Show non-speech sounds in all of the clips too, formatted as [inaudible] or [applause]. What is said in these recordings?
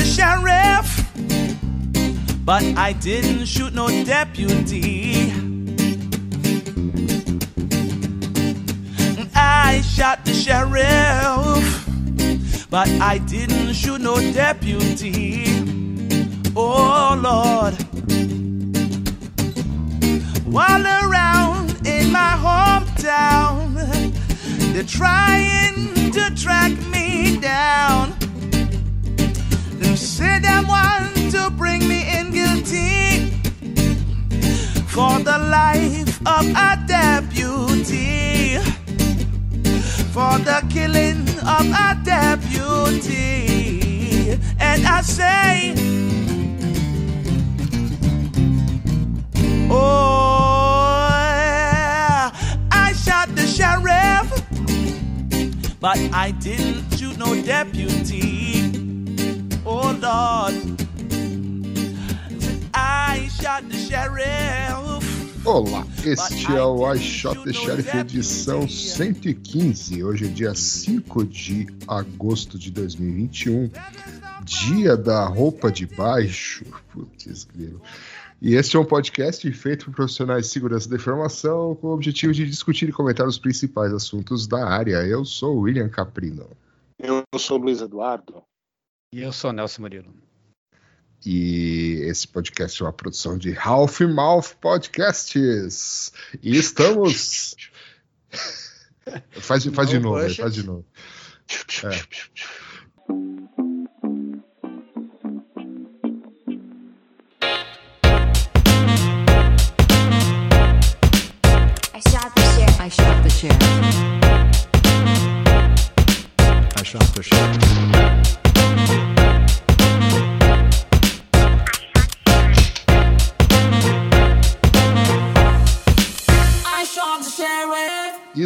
the sheriff, but I didn't shoot no deputy. I shot the sheriff, but I didn't shoot no deputy. Oh Lord. While around in my hometown, they're trying to track me down. Say they want to bring me in guilty for the life of a deputy, for the killing of a deputy. And I say, Oh, I shot the sheriff, but I didn't shoot no deputy. Olá, este é o I Shot the Sheriff edição 115. Hoje é dia 5 de agosto de 2021, dia da roupa de baixo. [laughs] Putz, grilo. E este é um podcast feito por profissionais de segurança da informação com o objetivo de discutir e comentar os principais assuntos da área. Eu sou o William Caprino. Eu sou o Luiz Eduardo. E eu sou o Nelson Murilo. E esse podcast é uma produção de Half Mouth Podcasts. E estamos. faz [laughs] faz de novo, aí, faz de novo. É. I shot the sheriff. I shot the sheriff. I shot the sheriff.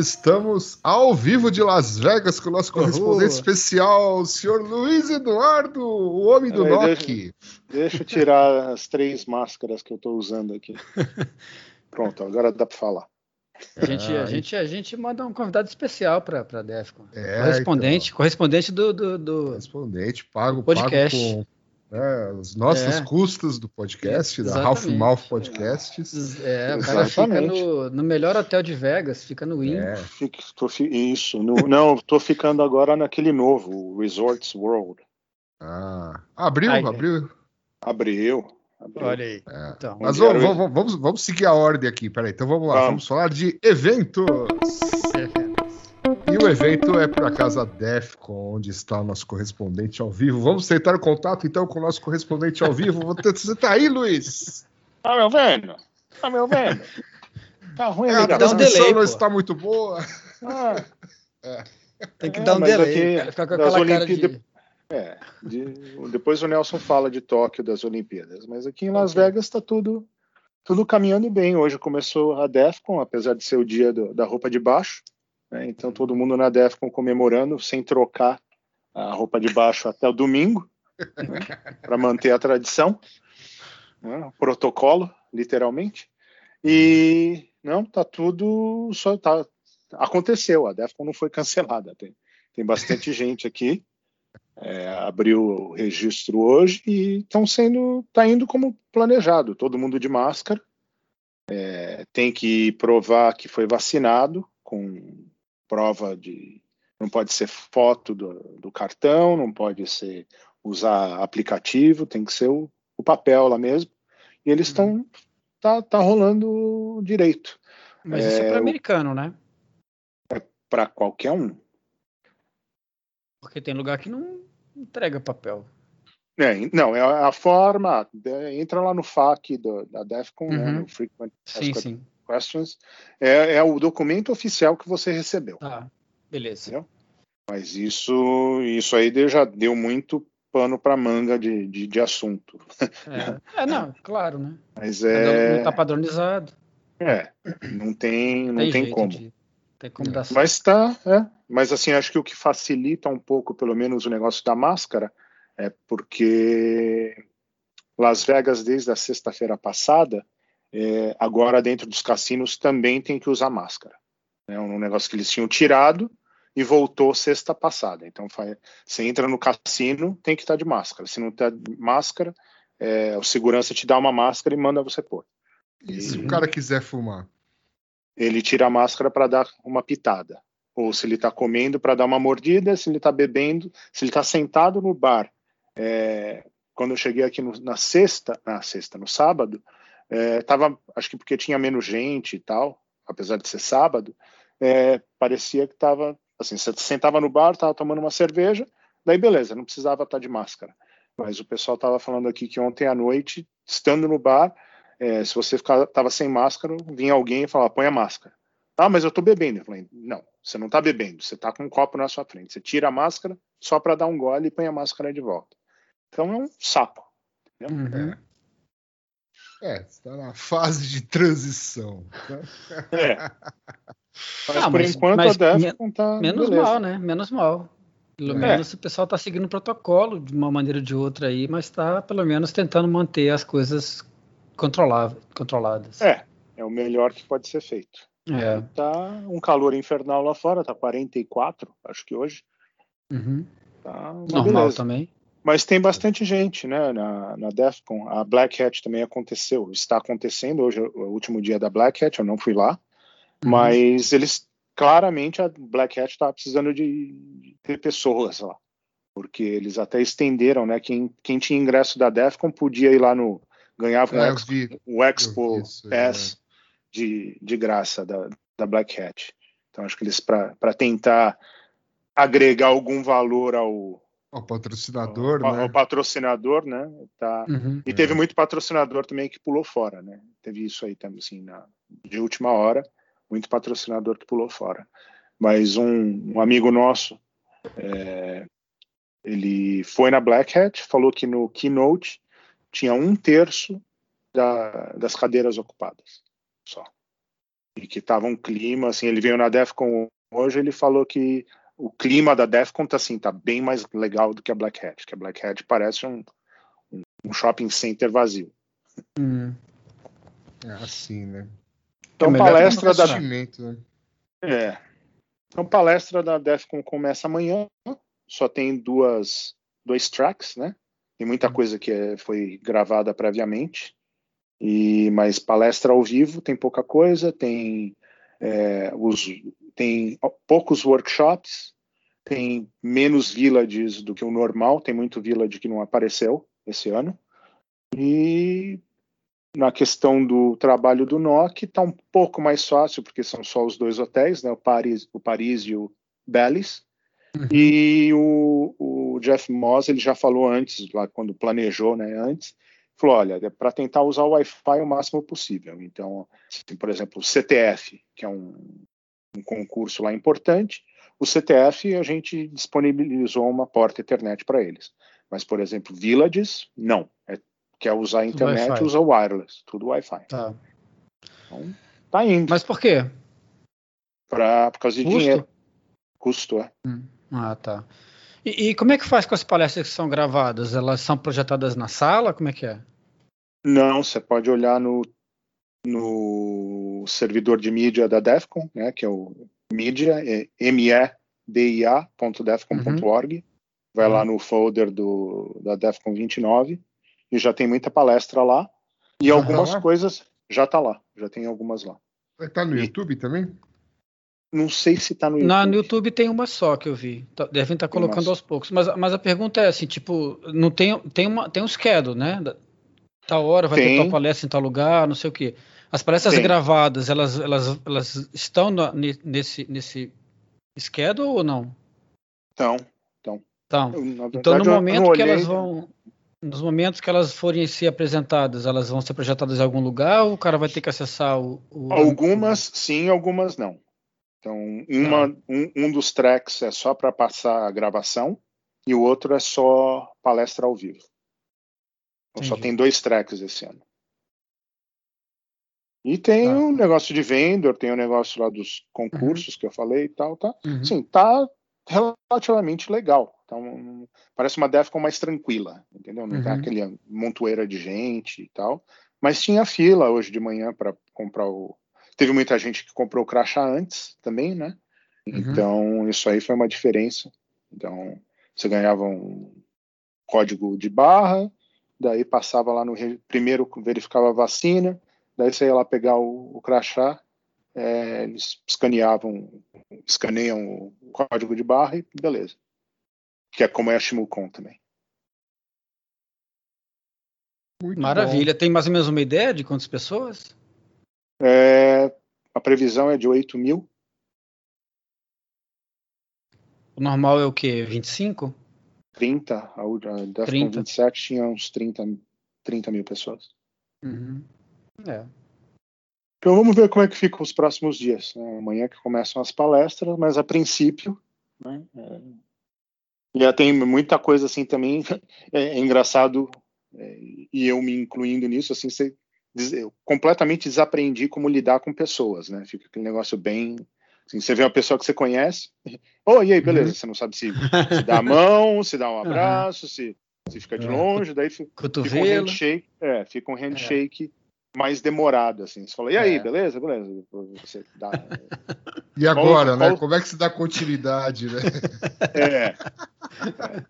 Estamos ao vivo de Las Vegas com o nosso correspondente Uhul. especial, o senhor Luiz Eduardo, o homem do Peraí, NOC. Deixa eu tirar as três máscaras que eu estou usando aqui. [laughs] Pronto, agora dá para falar. A gente, Ah, a gente, a gente manda um convidado especial para a Defcon. É, correspondente, correspondente do, do, do- Correspondente, pago, Podcast. pago com né, as nossas É. custas do podcast, da Exatamente. Half Mouth Podcasts. É, o cara fica no, no melhor hotel de Vegas, fica no Win. É, Fique- tô fi- isso. no- não, estou ficando agora naquele novo, o Resorts World. ah, abriu, Ai, abriu. Abriu. abriu. Olha aí. É. Então, Mas vamos, vamos, vamos, vamos seguir a ordem aqui, peraí. Então vamos lá, Vamos. vamos falar de eventos. E [laughs] o evento é por acaso a Defcon, onde está o nosso correspondente ao vivo. Vamos tentar o contato então com o nosso correspondente ao vivo. Você tá aí, Luiz? Tá me ouvindo? Tá me ouvindo? Tá ruim É, a transmissão não está muito boa. Ah, tem que É, dar um delay. aqui, cara, fica com aquela cara Olimpíadas- de... é, de- depois o Nelson fala de Tóquio das Olimpíadas, mas aqui em Las Vegas está tudo tudo caminhando bem. Hoje começou a DEFCON, apesar de ser o dia do- da roupa de baixo, né? então todo mundo na DEFCON comemorando sem trocar a roupa de baixo até o domingo, [laughs] para manter a tradição, né? o protocolo, literalmente. E não, tá tudo só tá aconteceu. A DEFCON não foi cancelada. Tem, tem bastante [laughs] gente aqui. É, abriu o registro hoje e estão sendo tá indo como planejado. Todo mundo de máscara. É, tem que provar que foi vacinado com prova de não pode ser foto do, do cartão, não pode ser usar aplicativo, tem que ser o, o papel lá mesmo. E eles estão tá, tá rolando direito Mas isso é É, para americano, né? para qualquer um. Porque tem lugar que não entrega papel. É, não, é a forma. é, entra lá no FAQ do- da DEFCON, né, Uhum. no Frequent Sim, sim. Questions. É, é o documento oficial que você recebeu. Tá, beleza. Entendeu? Mas isso, isso aí já deu muito pano para manga de, de, de assunto. É, é, não, claro, né? Mas um é, Não tá padronizado. é não tem, não tem, jeito como. de- tem como dar certo. Mas tá, é. Mas assim, acho que o que facilita um pouco, pelo menos, o negócio da máscara é porque Las Vegas, desde a sexta-feira passada, é, agora dentro dos cassinos também tem que usar máscara. É um negócio que eles tinham tirado e voltou sexta passada. Então você entra no cassino, tem que estar de máscara. Se não tá de máscara, é, o segurança te dá uma máscara e manda você pôr. E se Uhum. o cara quiser fumar? Ele tira a máscara para dar uma pitada. Ou se ele está comendo para dar uma mordida, se ele está bebendo, se ele está sentado no bar. É, quando eu cheguei aqui no- na sexta, na sexta, no sábado, é, tava, acho que porque tinha menos gente e tal, apesar de ser sábado, é, parecia que estava assim, você sentava no bar, estava tomando uma cerveja, daí beleza, não precisava estar de máscara. Mas o pessoal estava falando aqui que ontem à noite, estando no bar, é, se você estava sem máscara, vinha alguém e falava, põe a máscara. Ah, mas eu estou bebendo. Eu falei, não, você não está bebendo, você está com um copo na sua frente. Você tira a máscara só para dar um gole e põe a máscara de volta. Então é um sapo. Uhum. É, está na fase de transição. É. [laughs] Mas Ah, por mas- enquanto mas a Defcon tá Menos beleza. mal, né? Menos mal. Pelo É. menos o pessoal está seguindo o protocolo de uma maneira ou de outra aí, mas está pelo menos tentando manter as coisas controláveis, controladas. É, é o melhor que pode ser feito. É. Tá um calor infernal lá fora, tá 44, acho que hoje. Uhum. Tá Normal beleza. também. Mas tem bastante gente, né, na, na Defcon. A Black Hat também aconteceu, está acontecendo. Hoje é o último dia da Black Hat, eu não fui lá. Uhum. Mas eles, claramente, a Black Hat estava precisando de, de ter pessoas lá. Porque eles até estenderam, né, quem, quem tinha ingresso da Defcon podia ir lá no... Ganhava um, É, eu Expo, o vi isso, Pass de, de graça da, da Black Hat. Então, acho que eles, para tentar agregar algum valor ao, O patrocinador, ao, né? ao patrocinador, né? Tá. Uhum. E teve muito patrocinador também que pulou fora, né? Teve isso aí também, assim, na, de última hora, muito patrocinador que pulou fora. Mas um, um amigo nosso, é, ele foi na Black Hat, falou que no keynote tinha um terço da- das cadeiras ocupadas, só. E que tava um clima, assim, ele veio na Defcon hoje, ele falou que o clima da Defcon tá assim, tá bem mais legal do que a Black Hat, que a Black Hat parece um, um, shopping center vazio. Uhum. É assim, né? Então, que palestra da né? É. Então, palestra da Defcon começa amanhã. Só tem duas, dois tracks, né? Tem muita coisa que é- foi gravada previamente. E mas palestra ao vivo tem pouca coisa. Tem é, os tem poucos workshops. Tem menos villages do que o normal. Tem muito village que não apareceu esse ano. E na questão do trabalho do NOC está um pouco mais fácil, porque são só os dois hotéis, né? o, Paris, o Paris e o Bellis. Uhum. E o, o Jeff Moss, ele já falou antes, lá quando planejou, né, antes, falou, olha, é para tentar usar o Wi-Fi o máximo possível. Então, assim, por exemplo, o CTF, que é um, um concurso lá importante, o CTF a gente disponibilizou uma porta Ethernet para eles. Mas, por exemplo, Villages, não. É, quer usar a internet, usa wireless, tudo Wi-Fi. Tá. Então, tá indo. Mas por quê? Pra, por causa de Custo? dinheiro. Custo, é. Ah, tá. E, e como é que faz com as palestras que são gravadas? Elas são projetadas na sala? Como é que é? Não, você pode olhar no, no servidor de mídia da Defcon, né, que é o mídia, é media.defcon.org. Vai lá no folder do, da Defcon 29 e já tem muita palestra lá. E Já tá algumas lá? coisas já tá lá, já tem algumas lá. Vai estar no E- YouTube também? Não sei se tá no YouTube. Na, no YouTube tem uma só que eu vi. Tá- Devem estar uma colocando aos poucos. Mas, mas a pergunta é assim, tipo, não tem, tem, uma, tem um schedule, né? Da- Tal hora vai ter tal palestra em tal lugar, não sei o quê. As palestras Tem. gravadas, elas, elas, elas estão na- ne- nesse, nesse schedule ou não? Então, Então, eu, na verdade, então no momento que elas vão... Nos momentos que elas forem ser apresentadas, elas vão ser projetadas em algum lugar ou o cara vai ter que acessar o... o- Algumas sim, algumas não. Então, uma, Tá. um, um dos tracks é só para passar a gravação e o outro é só palestra ao vivo. Então, só tem dois tracks esse ano. E tem Tá. o negócio de vendor, tem o negócio lá dos concursos que eu falei e tal, tá? Uhum. Sim, tá relativamente legal. Então, parece uma Defcon mais tranquila, entendeu? Não tem Uhum. aquele montoeira de gente e tal. Mas tinha fila hoje de manhã para comprar o. Teve muita gente que comprou o crachá antes também, né? Então, isso aí foi uma diferença. Então, você ganhava um código de barra, daí passava lá no primeiro verificava a vacina, daí você ia lá pegar o, o crachá, é, eles escaneavam, escaneiam o código de barra e beleza. Que é como é a Shimulcon também. Muito Maravilha. Tem mais ou menos uma ideia de quantas pessoas? É, a previsão é de 8 mil. O normal é o quê? 25? 30, a, a Defcon 30. 27 tinha uns 30, 30 mil pessoas. Uhum. É. Então vamos ver como é que ficam os próximos dias. né? Amanhã que começam as palestras, mas a princípio. Né, é, já tem muita coisa assim também. É, é engraçado, é, e eu me incluindo nisso, assim, você, eu completamente desaprendi como lidar com pessoas, né? Fica aquele negócio bem. Assim, você vê uma pessoa que você conhece, [laughs] oh, e aí, beleza, Uhum. você não sabe se, se dá a mão, se dá um [laughs] abraço, se, se fica de É. longe, daí fi- Fica um handshake, é, fica um handshake mais demorado, assim. Você fala, e aí, É. beleza, beleza? Você dá, [laughs] E agora, Qual- né? qual- Como é que se dá continuidade, né? é, [laughs]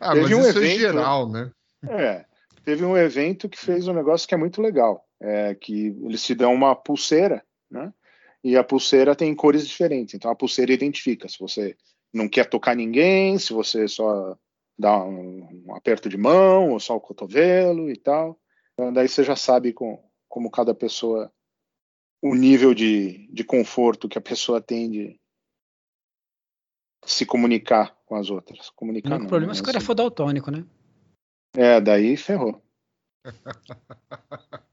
Ah, Teve mas um isso é evento- geral, né? é. Teve um evento que fez um negócio que é muito legal, é que eles te dão uma pulseira, né? E a pulseira tem cores diferentes. Então a pulseira identifica se você não quer tocar ninguém, se você só dá um, um aperto de mão ou só o cotovelo e tal. Então, daí você já sabe com, como cada pessoa, o nível de, de conforto que a pessoa tem de se comunicar com as outras. O Comunicar único não, problema é se o mas, cara assim, for daltônico, né? É, daí ferrou. [laughs]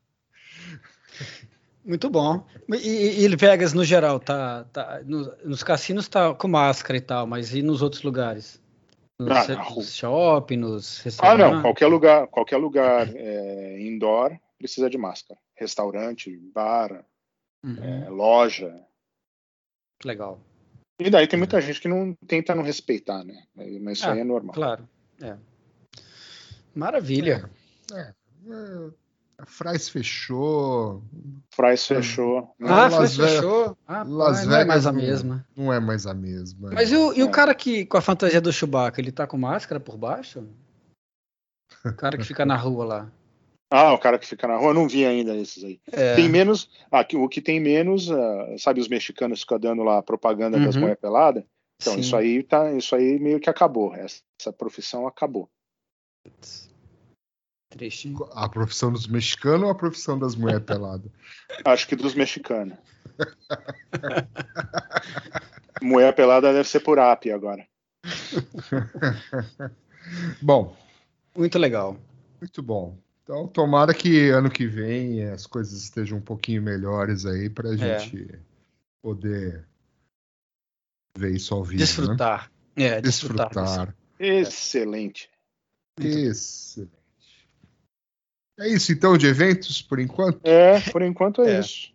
Muito bom. E, e Vegas, no geral, tá, tá no- nos cassinos tá com máscara e tal, mas e nos outros lugares? Nos, Ah, nos shopping, nos Ah, restaurantes? não, qualquer lugar, qualquer lugar é, indoor precisa de máscara. Restaurante, bar, Uhum, é, loja. Legal. E daí tem muita gente que não tenta não respeitar, né? Mas isso Ah, aí é normal. Claro. É. Maravilha. É, a Frais fechou, Fries fechou. né? Ah, Las Vegas- fechou. Ah, Las não é mais Vegas a não- mesma. não é mais a mesma. Mas e o, e o É. cara que com a fantasia do Chewbacca, ele tá com máscara por baixo? O cara que fica na rua lá. Ah, o cara que fica na rua, eu não vi ainda esses aí. É. Tem menos. Ah, o que tem menos, ah, sabe, os mexicanos ficam dando lá propaganda das Uhum. mulher pelada? Então, Sim. isso aí tá, isso aí meio que acabou. Essa, essa profissão acabou. Triste. A profissão dos mexicanos ou a profissão das mulheres peladas? [laughs] Acho que dos mexicanos. [laughs] mulher pelada deve ser por app agora. [laughs] Bom, Muito legal. muito bom. Então, tomara que ano que vem as coisas estejam um pouquinho melhores aí para a É. gente poder ver isso ao vivo. Né? Desfrutar. É, desfrutar. Desfrutar. Excelente. Excelente. É isso então de eventos por enquanto? É, por enquanto é, É. isso.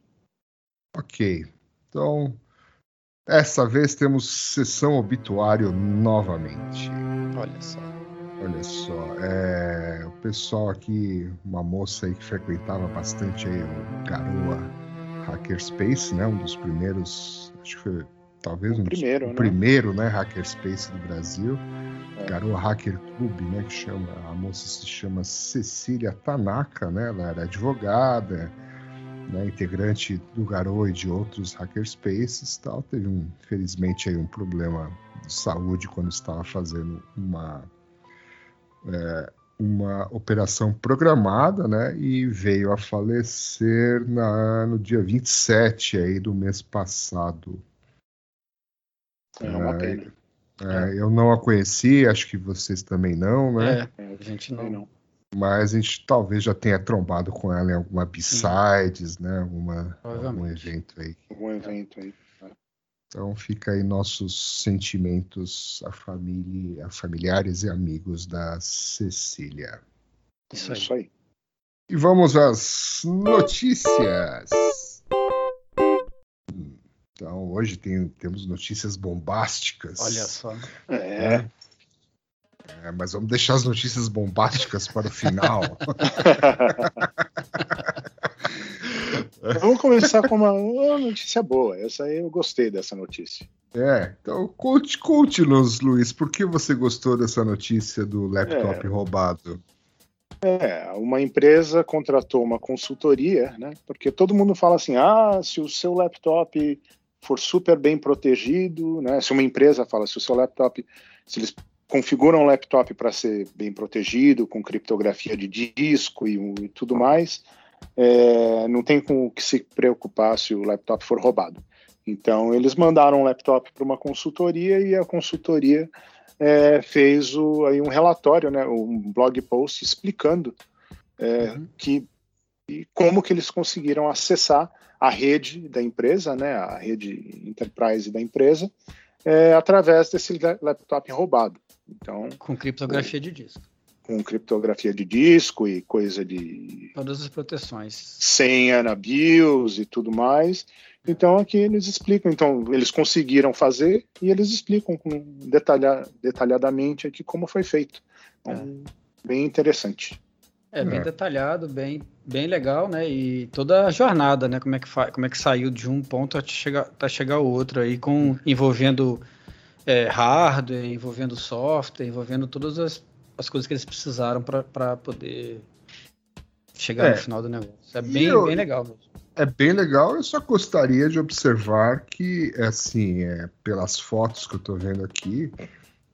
Ok. Então, dessa vez temos sessão obituário novamente. Olha só. Olha só, é, o pessoal aqui, uma moça aí que frequentava bastante aí o Garoa Hackerspace, né? Um dos primeiros, acho que foi talvez O um dos- primeiro, o né? primeiro, né? Hackerspace do Brasil. É. Garoa Hacker Club, né? Que chama, a moça se chama Cecília Tanaka, né? Ela era advogada, né, integrante do Garoa e de outros hackerspaces, tal. Teve um, infelizmente aí um problema de saúde quando estava fazendo uma é, uma operação programada, né, e veio a falecer na, no dia 27 aí do mês passado. É uma É, pena. É, eu não a conheci, acho que vocês também não, né? É, É, a gente não. não. Mas a gente talvez já tenha trombado com ela em alguma B-Sides, né? Alguma, algum evento aí. Algum evento aí. Então fica aí nossos sentimentos a família, a familiares e amigos da Cecília. Isso aí. Isso aí. E vamos às notícias. Então hoje tem- temos notícias bombásticas. Olha só. É. É, mas vamos deixar as notícias bombásticas para o final. [laughs] [laughs] Vamos começar com uma, uma notícia boa. Essa aí eu gostei dessa notícia. É, então conte, conte-nos, Luiz, por que você gostou dessa notícia do laptop É. roubado? É, uma empresa contratou uma consultoria, né? Porque todo mundo fala assim: ah, se o seu laptop for super bem protegido, né? Se uma empresa fala, se o seu laptop, se eles configuram o laptop para ser bem protegido, com criptografia de disco e, e tudo mais, é, não tem com o que se preocupar se o laptop for roubado. Então, eles mandaram um laptop para uma consultoria e a consultoria é, fez o, aí um relatório, né, um blog post explicando é, Uhum. que e como que eles conseguiram acessar a rede da empresa, né, a rede enterprise da empresa, é, através desse la- laptop roubado. Então, Com criptografia de disco. Com criptografia de disco e coisa de Todas as proteções. senha na BIOS e tudo mais. Então aqui eles explicam, então eles conseguiram fazer e eles explicam com detalha, detalhadamente aqui como foi feito. Então, Bem interessante. É bem É. detalhado, bem, bem legal, né? E toda a jornada, né? Como é que, fa... como é que saiu de um ponto até chegar, até chegar ao outro aí, com, envolvendo é, hardware, envolvendo software, envolvendo todas as, as coisas que eles precisaram para poder chegar É. no final do negócio. É bem, eu- bem legal mesmo. É bem legal, eu só gostaria de observar que, assim, é, pelas fotos que eu tô vendo aqui,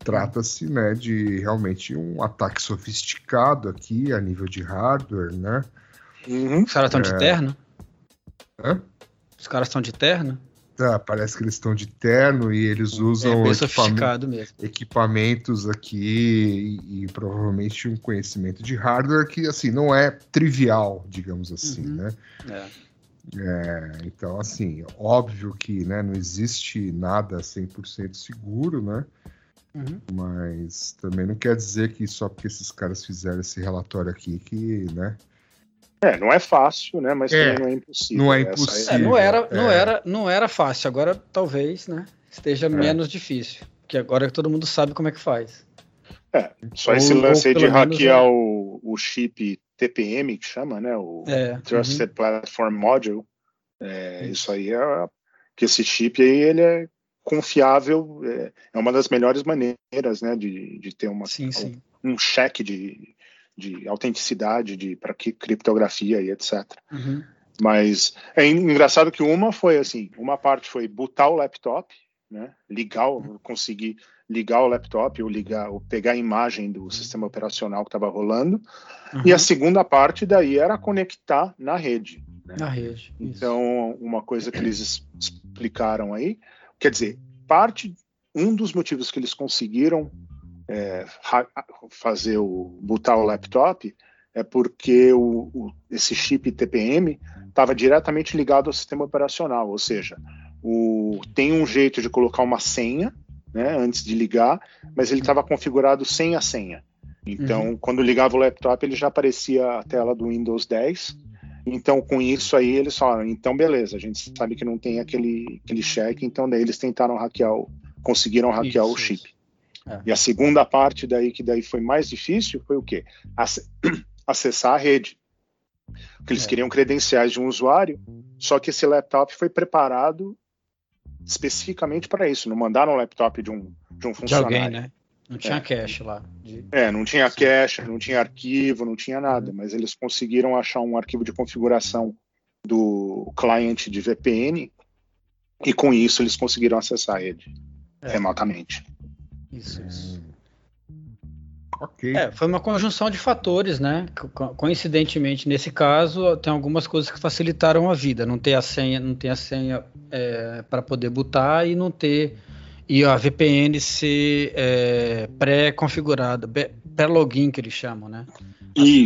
trata-se, né, de realmente um ataque sofisticado aqui a nível de hardware, né? Uhum. Os caras estão de É. terno? Hã? Os caras estão de terno? Tá, parece que eles estão de terno e eles É usam bem equipam- equipamentos aqui e, e provavelmente um conhecimento de hardware que, assim, não é trivial, digamos assim, Uhum. né? É. É, então, assim, óbvio que né, não existe nada 100% seguro, né? Uhum. Mas também não quer dizer que só porque esses caras fizeram esse relatório aqui que, né? É, não é fácil, né? Mas É, também não é impossível. não é Essa impossível. É, não era, é. não era, não era fácil. Agora talvez, né, esteja menos difícil, que agora todo mundo sabe como é que faz. Só esse Ou- lance aí de hackear é. o, o chip TPM, que chama, né? O É, Trusted Platform Module. É, Isso. aí é que esse chip aí ele é confiável, é, é uma das melhores maneiras, né, de, de ter uma, sim, sim. um cheque de, de autenticidade de para que criptografia e etc. Uhum. Mas é engraçado que uma foi assim, uma parte foi botar o laptop, né, ligar, conseguir ligar o laptop ou ligar, ou pegar a imagem do sistema operacional que estava rolando, e Uhum. a segunda parte daí era conectar na rede. né? Na rede. isso. Então, uma coisa que eles es- explicaram aí, quer dizer, parte, um dos motivos que eles conseguiram é, fazer o botar o laptop é porque o, o- esse chip TPM estava diretamente ligado ao sistema operacional, ou seja, o, tem um jeito de colocar uma senha, né, antes de ligar, mas ele estava configurado sem a senha. Então, quando ligava o laptop, ele já aparecia a tela do Windows 10. Então, com isso aí, eles falaram: então, beleza, a gente sabe que não tem aquele, aquele check, então daí eles tentaram hackear, o, conseguiram hackear o Isso, chip. É. E a segunda parte daí, que daí foi mais difícil, foi o quê? Ace- [clears throat] acessar a rede. Porque eles É. queriam credenciais de um usuário, só que esse laptop foi preparado especificamente para isso. Não mandaram o laptop de um, de um De funcionário. alguém, né? Não tinha É. cache lá. de- É, não tinha cache, não tinha arquivo, não tinha nada, mas eles conseguiram achar um arquivo de configuração do cliente de VPN e com isso eles conseguiram acessar a rede É. remotamente. Isso, isso. Ok. É, foi uma conjunção de fatores, né? Co- Coincidentemente, nesse caso, tem algumas coisas que facilitaram a vida. Não ter a senha, não ter a senha para poder botar e não ter e a VPN ser é, pré-configurada, pré-login que eles chamam, né?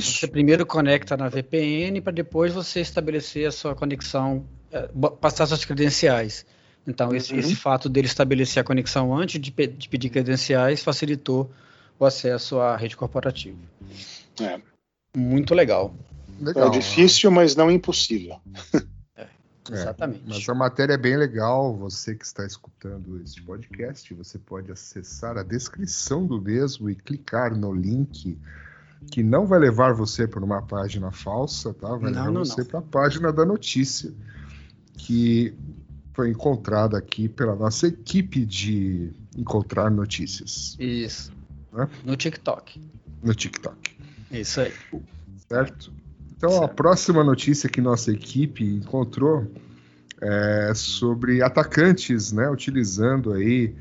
Você primeiro conecta na VPN para depois você estabelecer a sua conexão, é, passar suas credenciais. Então, esse, Uhum. esse fato dele estabelecer a conexão antes de, pe- de pedir credenciais facilitou o acesso à rede corporativa. É. Muito legal. Legal. É difícil, mas não impossível. É, [laughs] Exatamente. Mas a matéria é bem legal. Você que está escutando este podcast, você pode acessar a descrição do mesmo e clicar no link que não vai levar você para uma página falsa, tá? Vai Não, levar não, você para a página da notícia, que foi encontrada aqui pela nossa equipe de encontrar notícias. Isso. Né? No TikTok. No TikTok. Isso aí. Certo? Então, certo. a próxima notícia que nossa equipe encontrou é sobre atacantes, né, utilizando aí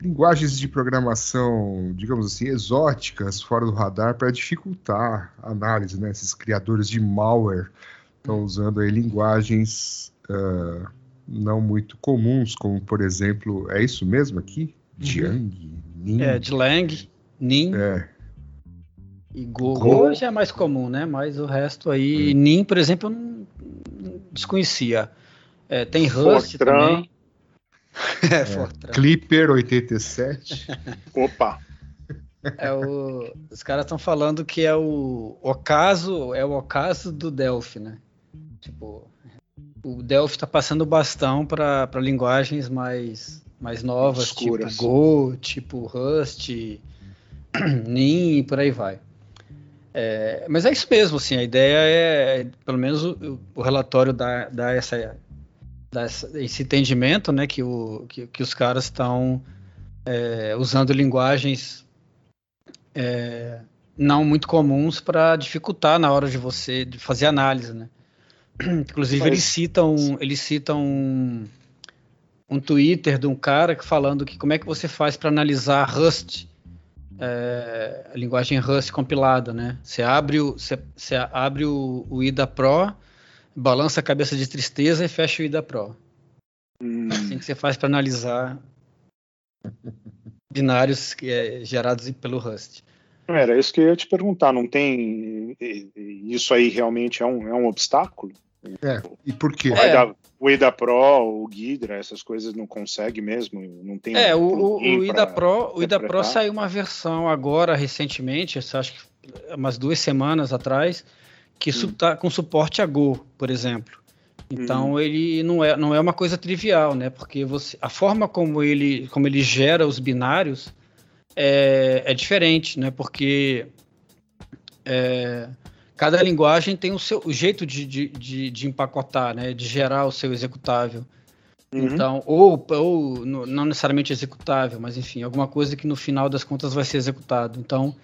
linguagens de programação, digamos assim, exóticas, fora do radar, para dificultar a análise, né? Esses criadores de malware estão usando aí linguagens uh, não muito comuns, como, por exemplo, é isso mesmo aqui? Uhum. Jiang, Nin. É, de Lang, Nin É, e Go. Go. Já é mais comum, né? Mas o resto aí, Nin, por exemplo, eu não, não desconhecia. É, tem Rust Fortran. também. [laughs] É, Fortran. Clipper 87. [laughs] Opa! É o, os caras estão falando que é o ocaso, é o ocaso do Delphi, né? Tipo, o Delphi está passando o bastão para linguagens mais, mais novas, Obscuras. tipo Go, tipo Rust, [clears throat] Nin e por aí vai. É, mas é isso mesmo, assim, a ideia é, pelo menos o, o relatório dá, dá, essa, dá essa- esse entendimento, né, que, o, que, que os caras estão é, usando linguagens é, não muito comuns para dificultar na hora de você de fazer análise, né? [clears throat] Inclusive Mas- eles citam, eles citam um, um Twitter de um cara que falando que como é que você faz para analisar Rust, é, a linguagem Rust compilada, né? Você abre o, você, você abre o, o IDA Pro, balança a cabeça de tristeza e fecha o IDA Pro. Hum, Assim que você faz para analisar binários que é, gerados pelo Rust. era isso que eu ia te perguntar. Não tem. e- e Isso aí realmente é um, é um obstáculo? É, e por quê? O IDA, o IDA Pro, o Ghidra, essas coisas não consegue mesmo? Não tem É, o, o, IDA Pro, o IDA Pro saiu uma versão agora recentemente, acho que umas duas semanas atrás, que está com suporte a Go, por exemplo. Então ele não é, não é uma coisa trivial, né? Porque você, a forma como ele, como ele gera os binários é, é diferente, né? Porque é, cada linguagem tem o seu o jeito de, de, de, de empacotar, né? De gerar o seu executável. Uhum. Então, ou, ou não necessariamente executável, mas enfim, alguma coisa que no final das contas vai ser executado. Então,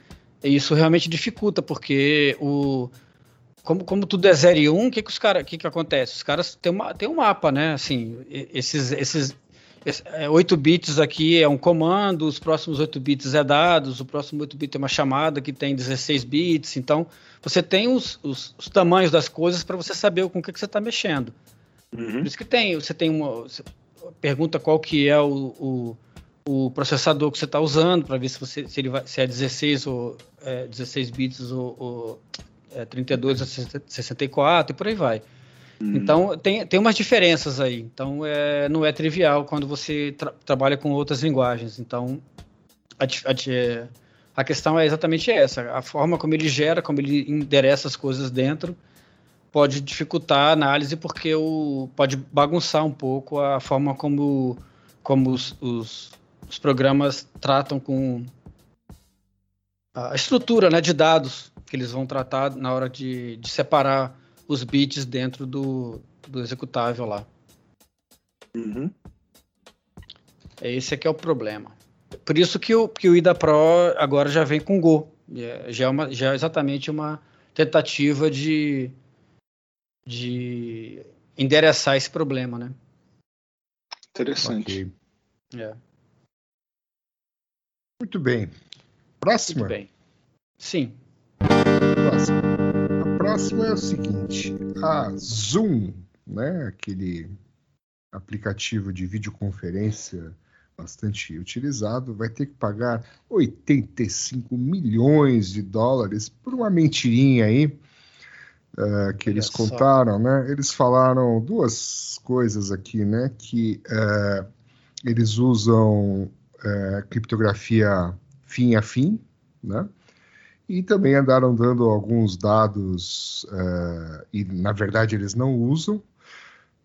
isso realmente dificulta, porque o como, como tudo é 0 e 1, um, o que, que os caras, que, que acontece? Os caras têm, uma, têm um mapa, né? Assim, esses, esses esse- 8 bits aqui é um comando, os próximos 8 bits é dados, o próximo 8 bits é uma chamada que tem 16 bits. Então, você tem os, os, os tamanhos das coisas para você saber com o que, que você está mexendo. Uhum. Por isso que tem, você tem uma. Você pergunta qual que é o, o, o processador que você está usando, para ver se, você, se ele vai, se é 16 ou é, 16 bits ou, ou é, 32 ou 64 e por aí vai. Uhum. Então tem, tem umas diferenças aí. Então é, não é trivial quando você tra- trabalha com outras linguagens. Então a, a a questão é exatamente essa: a forma como ele gera, como ele endereça as coisas dentro, pode dificultar a análise porque o, pode bagunçar um pouco a forma como, como os, os, os programas tratam com a estrutura né, de dados que eles vão tratar na hora de, de separar os bits dentro do, do executável lá. Uhum. É Esse é que é o problema. Por isso que o, que o IDA Pro agora já vem com Go. Já é, uma, já é exatamente uma tentativa de, de endereçar esse problema, né? Interessante. Ok. É, Muito bem. muito Próxima? bem. Sim. Próxima. A próxima é o seguinte: a Zoom, né, aquele aplicativo de videoconferência bastante utilizado, vai ter que pagar 85 milhões de dólares por uma mentirinha aí eh, que Olha eles só. contaram, né? Eles falaram duas coisas aqui, né? Que eh, eles usam eh, criptografia fim a fim, né? E também andaram dando alguns dados, eh, e na verdade eles não usam,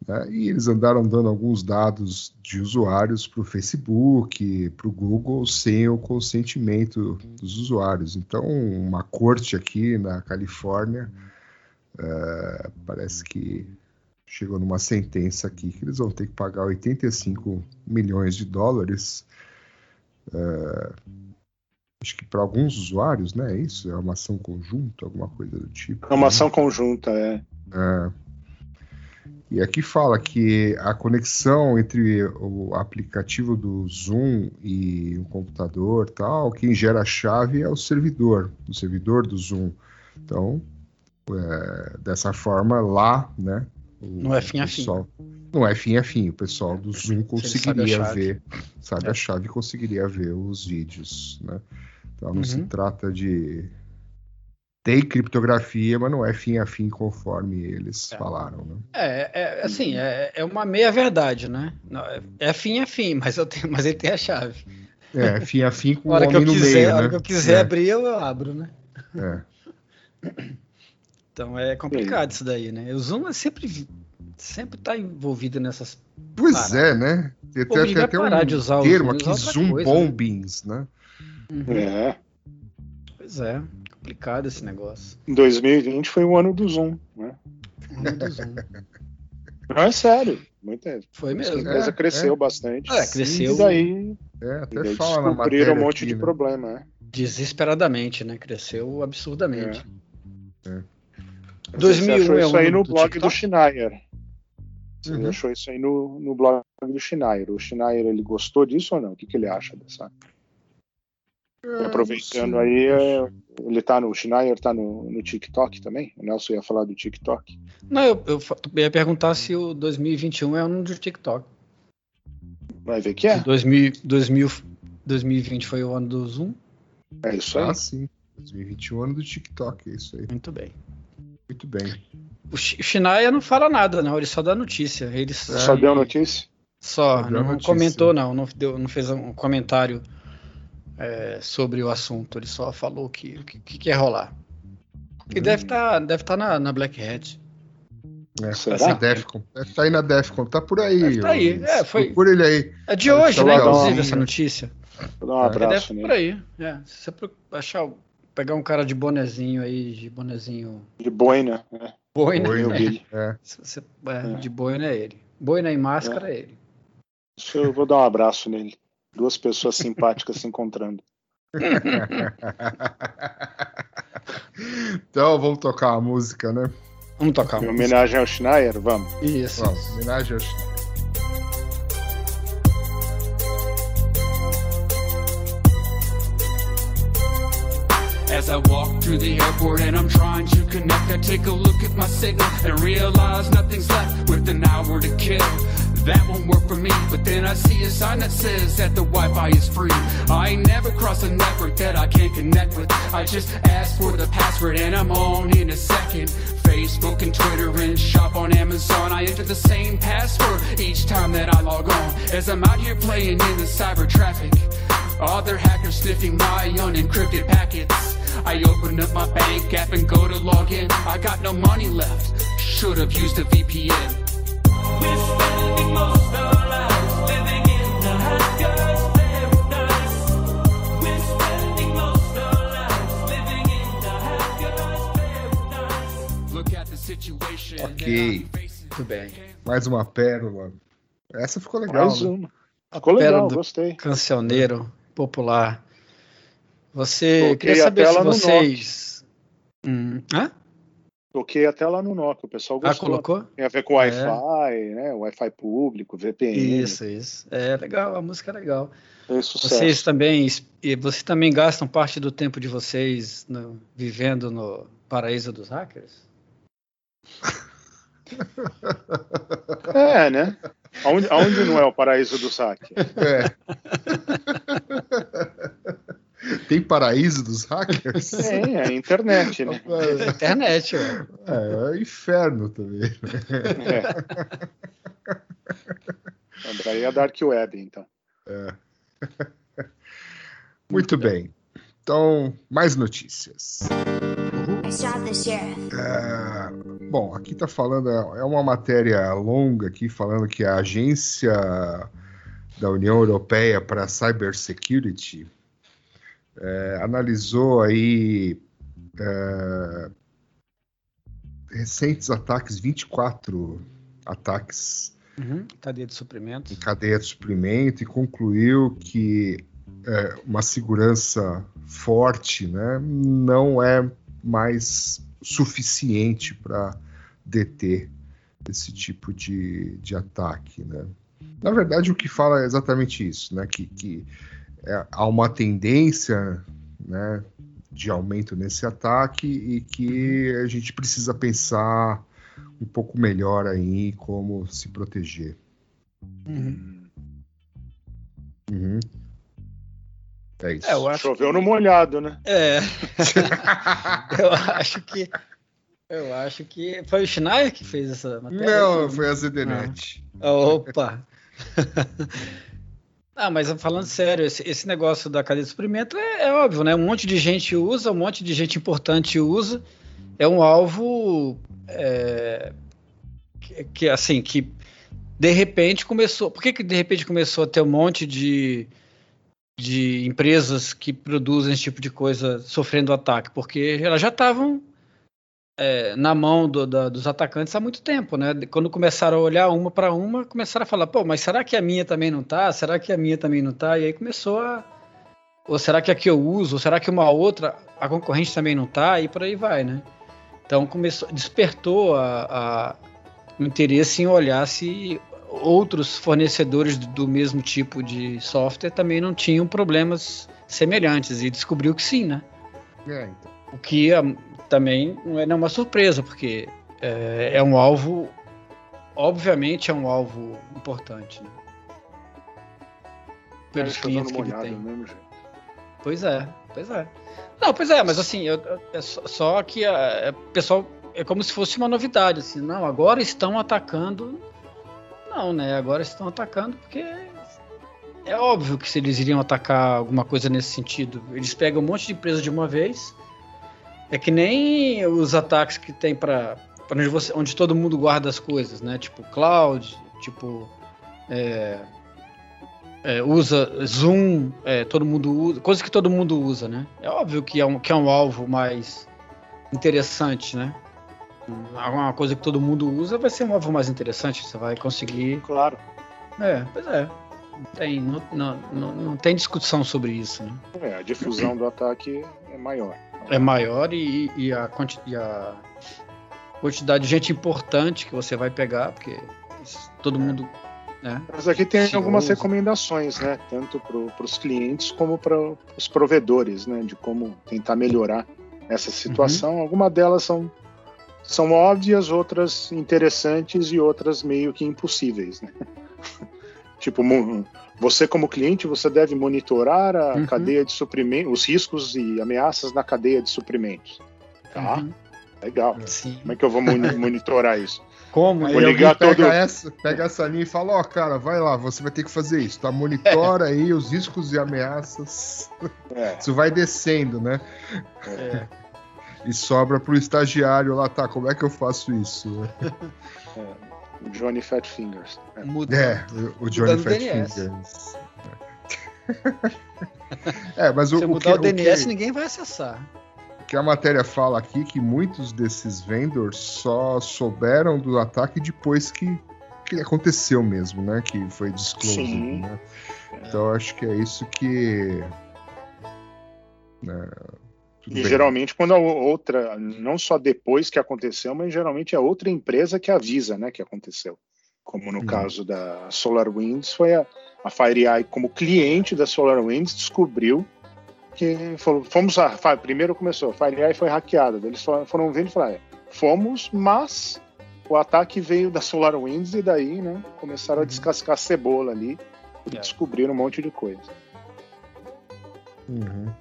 né? e eles andaram dando alguns dados de usuários para o Facebook, para o Google, sem o consentimento dos usuários. Então, uma corte aqui na Califórnia eh, parece que chegou numa sentença aqui que eles vão ter que pagar 85 milhões de dólares. é, acho que para alguns usuários, né? É isso? É uma ação conjunta, alguma coisa do tipo. É uma ação conjunta, é. É. E aqui fala que a conexão entre o aplicativo do Zoom e o computador, tal, quem gera a chave é o servidor, o servidor do Zoom. Então, é, dessa forma, lá, né? o Não é fim a fim. Não é fim a fim. O pessoal do Zoom sabe conseguiria chave. ver, sabe É. a chave, conseguiria ver os vídeos, né? Então não se Uhum. trata de tem criptografia, mas não é fim a fim conforme eles É. falaram, né? É, é assim, é, é uma meia verdade, né? Não, é, é fim é fim, mas, eu tenho, mas ele tem a chave. É, fim a fim com [laughs] A o hora que eu homem no quiser, meio, a hora né? que eu quiser É, abrir, eu abro, né? é. Então é complicado isso daí, né? O Zoom é sempre sempre tá envolvido nessas. Pois Parar. é, né? Tem até, até parar um de usar o termo Zoom aqui, Zoom coisa, né? bombings, né? É. Pois é, complicado esse negócio. Em 2020 foi o ano do Zoom, né? Muito do Zoom. [laughs] Não, é sério. Muita, Foi a mesmo. empresa É, cresceu é. bastante. É, cresceu E daí, É, e até daí fala na matéria um monte aqui, de né? problema, né? Desesperadamente, né? Cresceu absurdamente. É. Você 2001 achou é isso o aí ano no do blog do? Schneier. Você Uhum. achou isso aí no, no blog do Schneier. O Schneier, ele gostou disso ou não? O que, que ele acha dessa? É, Aproveitando aí, é, ele tá no o Schneier, tá no, no TikTok também? O Nelson ia falar do TikTok. Não, eu, eu eu ia perguntar se o 2021 é o ano do TikTok. Vai ver que é. Se 2000, 2000, 2020 foi o ano do Zoom. É isso aí. Ah, sim. 2021 ano do TikTok, é isso aí. Muito bem. Muito bem. O Shinaia não fala nada, não. Ele só dá notícia. Ele Só deu notícia? Só, Só deu não notícia. comentou, não. Não, deu, não fez um comentário é, sobre o assunto. Ele só falou que o que, que quer rolar. E Hum. deve estar deve tá na, na Black Hat. É, Será? Defcon. Deve estar aí na Defcon. Tá por aí. Deve tá aí. É, foi- Procura ele aí. É de hoje, né? Inclusive, essa notícia. Vou dar um É. Ele deve abraço estar nele. por aí. É, se você achar, pegar um cara de bonezinho aí, de bonezinho De boina. Né? boina, Boina. Vi. É. você, é, de boina é ele. Boina e máscara é, ele. Isso Eu vou dar um abraço nele. Duas pessoas simpáticas se encontrando. [laughs] então vamos tocar a música, né? Vamos tocar Em uma homenagem ao Schneier, vamos. Isso. Vamos, homenagem aos As I walk through the airport and I'm trying to connect, I take a look at my signal and realize nothing's left with an hour to kill. That won't work for me, but then I see a sign that says that the Wi-Fi is free. I ain't never crossed a network that I can't connect with. I just ask for the password and I'm on in a second. Facebook and Twitter and shop on Amazon. I enter the same password each time that I log on. As I'm out here playing in the cyber traffic. Other hackers sniffing my unencrypted packets. I open up my bank app and go to log in. I got no money left. Should have used a VPN. Ok. Muito bem. Mais uma pérola. Essa ficou legal, Mais né? uma. Ficou legal, Pérola do gostei. Cancioneiro popular. Você Coloquei queria saber se vocês. Hum, hã? Toquei até lá no Nokia, o pessoal Ah, gostou. colocou? Tem a ver com Wi-Fi, né? Wi-Fi público, VPN. Isso, isso. É legal, a música é legal. É sucesso. Vocês também, vocês também gastam parte do tempo de vocês no- vivendo no paraíso dos hackers? [laughs] É, né? Aonde, aonde não é o paraíso do saque? [laughs] É. [laughs] Tem paraíso dos hackers? Tem, [laughs] é a internet, né? Internet, ué. É, é inferno também. É. Daí a Dark Web, então. Muito bem. Então, mais notícias. I shot the sheriff. É, bom, aqui está falando, é uma matéria longa aqui falando que a agência da União Europeia para Cybersecurity é, analisou aí é, recentes ataques, 24 ataques Uhum. Cadeia de suprimentos. em cadeia de suprimento e concluiu que é, uma segurança forte né, não é mais suficiente para deter esse tipo de, de ataque. Né? Na verdade, o que fala é exatamente isso, né, que, que é, há uma tendência né, de aumento nesse ataque e que a gente precisa pensar um pouco melhor aí em como se proteger. Uhum. Uhum. É isso. É, eu acho Choveu no molhado, né? É. [laughs] eu acho que. Eu acho que. Foi o Schneier que fez essa matéria? Não, foi a ZDNet. Opa! [laughs] Ah, mas falando sério, esse, esse negócio da cadeia de suprimento é, é óbvio, né? Um monte de gente usa, um monte de gente importante usa. É um alvo é, que, que, assim, que de repente começou. Por que, que de repente começou a ter um monte de, de empresas que produzem esse tipo de coisa sofrendo ataque? Porque elas já estavam é, na mão do- da- dos atacantes há muito tempo, né? Quando começaram a olhar uma para uma, começaram a falar, pô, mas será que a minha também não tá? Será que a minha também não tá? E aí começou a. Ou será que a que eu uso? Ou será que uma outra, a concorrente também não tá? E por aí vai, né? Então começou, despertou a, a- o interesse em olhar se outros fornecedores do, do mesmo tipo de software também não tinham problemas semelhantes. E descobriu que sim, né? É, então. O que ah, também não é nenhuma surpresa, porque é, é um alvo, obviamente é um alvo importante. Né? Pelos Choveu clientes que ele tem. mesmo. Pois é, pois é. Não, pois é, mas assim, eu- é só, que a- é, pessoal é como se fosse uma novidade, assim, não, agora estão atacando. Não, né? Agora estão atacando porque é óbvio que se eles iriam atacar alguma coisa nesse sentido, eles pegam um monte de empresa de uma vez. É que nem os ataques que tem para onde, você- onde todo mundo guarda as coisas, né? Tipo cloud, tipo é, é, usa Zoom, é, todo mundo usa, coisas que todo mundo usa, né? É óbvio que é um, que é um alvo mais interessante, né? Alguma coisa que todo mundo usa vai ser um alvo mais interessante, você vai conseguir. Claro. É, pois é. Não tem, não, não, não, não tem discussão sobre isso, né? É, a difusão do ataque é maior. É maior e, e a, e a quantidade de gente importante que você vai pegar, porque todo mundo. Né? Mas aqui tem algumas usa. recomendações, né? Tanto para os clientes como para os provedores, né? De como tentar melhorar essa situação. Uhum. Algumas delas são, são óbvias, outras interessantes e outras meio que impossíveis, né? [laughs] tipo, você como cliente, você deve monitorar a Uhum. cadeia de suprimentos, os riscos e ameaças na cadeia de suprimentos. Tá, Uhum. legal. Sim. Como é que eu vou moni- monitorar isso? [laughs] Como? Aí Vou ligar pega, todo- essa, pega essa linha e fala, ó, cara, vai lá, você vai ter que fazer isso, tá? Monitora aí os riscos e ameaças. É, [laughs] Isso vai descendo, né? É. [laughs] E sobra pro estagiário lá, tá? Como é que eu faço isso? o Johnny Fat Fingers. É. Muda. É, o o Johnny Mudando Fat DNS. Fingers. [laughs] É, mas o, Se o mudar que, o, o DNS, que- ninguém vai acessar. que a matéria fala aqui que muitos desses vendors só souberam do ataque depois que, que aconteceu mesmo, né? Que foi disclosed, Sim. né? Então eu acho que é isso que. né, tudo E bem. geralmente quando a outra, não só depois que aconteceu, mas geralmente é outra empresa que avisa, né, que aconteceu. Como no Hum. caso da SolarWinds, foi a, a FireEye como cliente da SolarWinds descobriu que falou, fomos a, primeiro começou, a FireEye foi hackeada, eles foram, vendo e falaram, é, fomos, mas o ataque veio da SolarWinds e daí, né, começaram a Uhum. descascar a cebola ali e É. descobriram um monte de coisa. Uhum.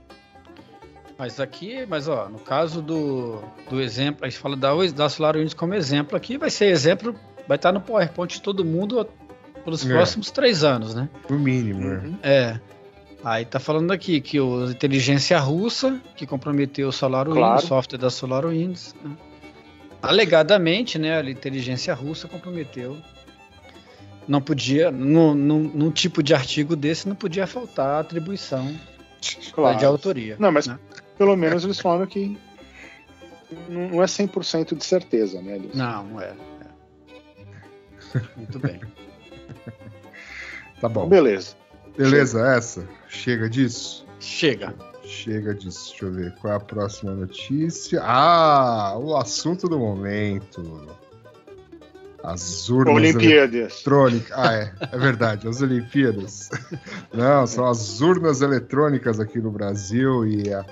Mas aqui, mas ó, no caso do, do exemplo, a gente fala da, da SolarWinds como exemplo aqui, vai ser exemplo, vai estar no PowerPoint de todo mundo pelos É. próximos três anos, né? No mínimo, né? Uhum. É. Aí tá falando aqui que a inteligência russa, que comprometeu o SolarWinds, Claro. o software da SolarWinds. né? Alegadamente, né, a inteligência russa comprometeu. Não podia, num, num, num tipo de artigo desse, não podia faltar atribuição Claro. de autoria. Não, mas né? Pelo menos eles falam que não é 100% de certeza, né? Eles... Não, não é. Muito bem. Tá bom. Então, beleza. Beleza, essa? Chega disso? Chega. Chega disso. Deixa eu ver. Qual é a próxima notícia? Ah, o assunto do momento. As urnas Olimpíadas. eletrônicas. Ah, é. É verdade. As Olimpíadas. Não, são as urnas eletrônicas aqui no Brasil e, a-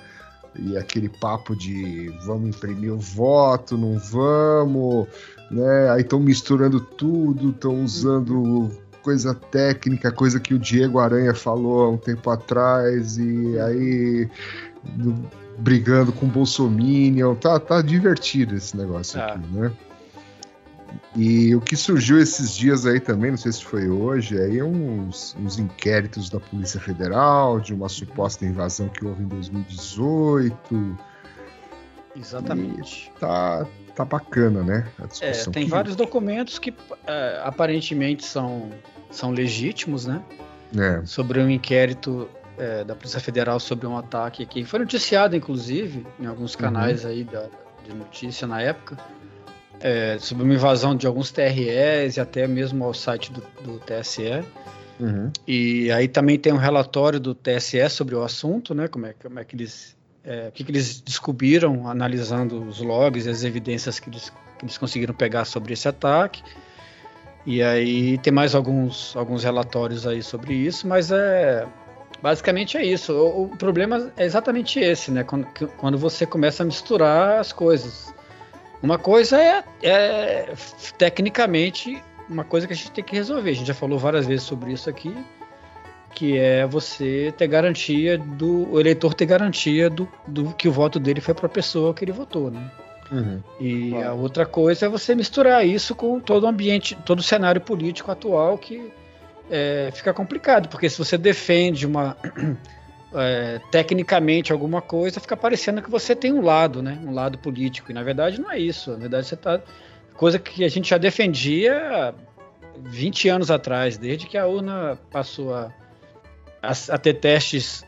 e aquele papo de vamos imprimir o voto, não vamos, né? Aí estão misturando tudo, estão usando coisa técnica, coisa que o Diego Aranha falou há um tempo atrás, e aí do- brigando com o Bolsominion. Tá, tá divertido esse negócio Tá. aqui, né? E o que surgiu esses dias aí também, não sei se foi hoje, aí uns, uns inquéritos da Polícia Federal de uma suposta invasão que houve em 2018. Exatamente. Tá, tá bacana, né? A É, discussão. tem Que- vários documentos que é, aparentemente são, são legítimos, né? É, Sobre um inquérito é, da Polícia Federal sobre um ataque aqui. Foi noticiado, inclusive, em alguns canais aí da, de notícia na época, é, sobre uma invasão de alguns TREs e até mesmo ao site do, do TSE. uhum, E aí também tem um relatório do TSE sobre o assunto, né? Como é, como é que eles. é, o que, que eles descobriram analisando os logs e as evidências que eles, que eles conseguiram pegar sobre esse ataque. E aí tem mais alguns, alguns relatórios aí sobre isso, mas é. Basicamente é isso. O, o problema é exatamente esse, né? Quando, quando você começa a misturar as coisas. Uma coisa é, é tecnicamente uma coisa que a gente tem que resolver. A gente já falou várias vezes sobre isso aqui, que é você ter garantia do o eleitor ter garantia do, do que o voto dele foi para a pessoa que ele votou, né? uhum. E Claro. a outra coisa é você misturar isso com todo o ambiente, todo o cenário político atual que é, fica complicado, porque se você defende uma [clears throat] é, tecnicamente alguma coisa, fica parecendo que você tem um lado, né? Um lado político. E na verdade não é isso. Na verdade você está coisa que a gente já defendia 20 anos atrás, desde que a urna passou a, a, a ter testes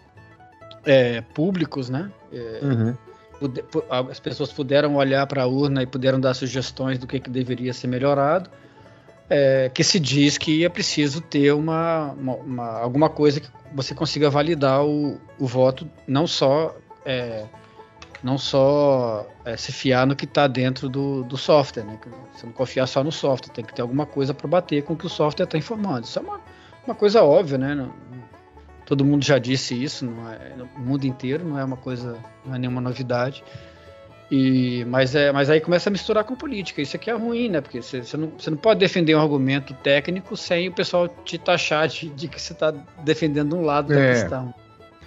é, públicos, né? É, Uhum. pude- as pessoas puderam olhar para a urna e puderam dar sugestões do que, que deveria ser melhorado, é, que se diz que é preciso ter uma, uma- uma- alguma coisa que você consiga validar o, o voto, não só é, não só é, se fiar no que está dentro do, do software, né? Você não confiar só no software, tem que ter alguma coisa para bater com o que o software está informando. Isso é uma, uma coisa óbvia, né? Todo mundo já disse isso, não é, no mundo inteiro, não é uma coisa, não é nenhuma novidade. E, mas, é, mas aí começa a misturar com política. Isso aqui é ruim, né? Porque você, não, não pode defender um argumento técnico sem o pessoal te taxar de, de que você está defendendo um lado da É. questão.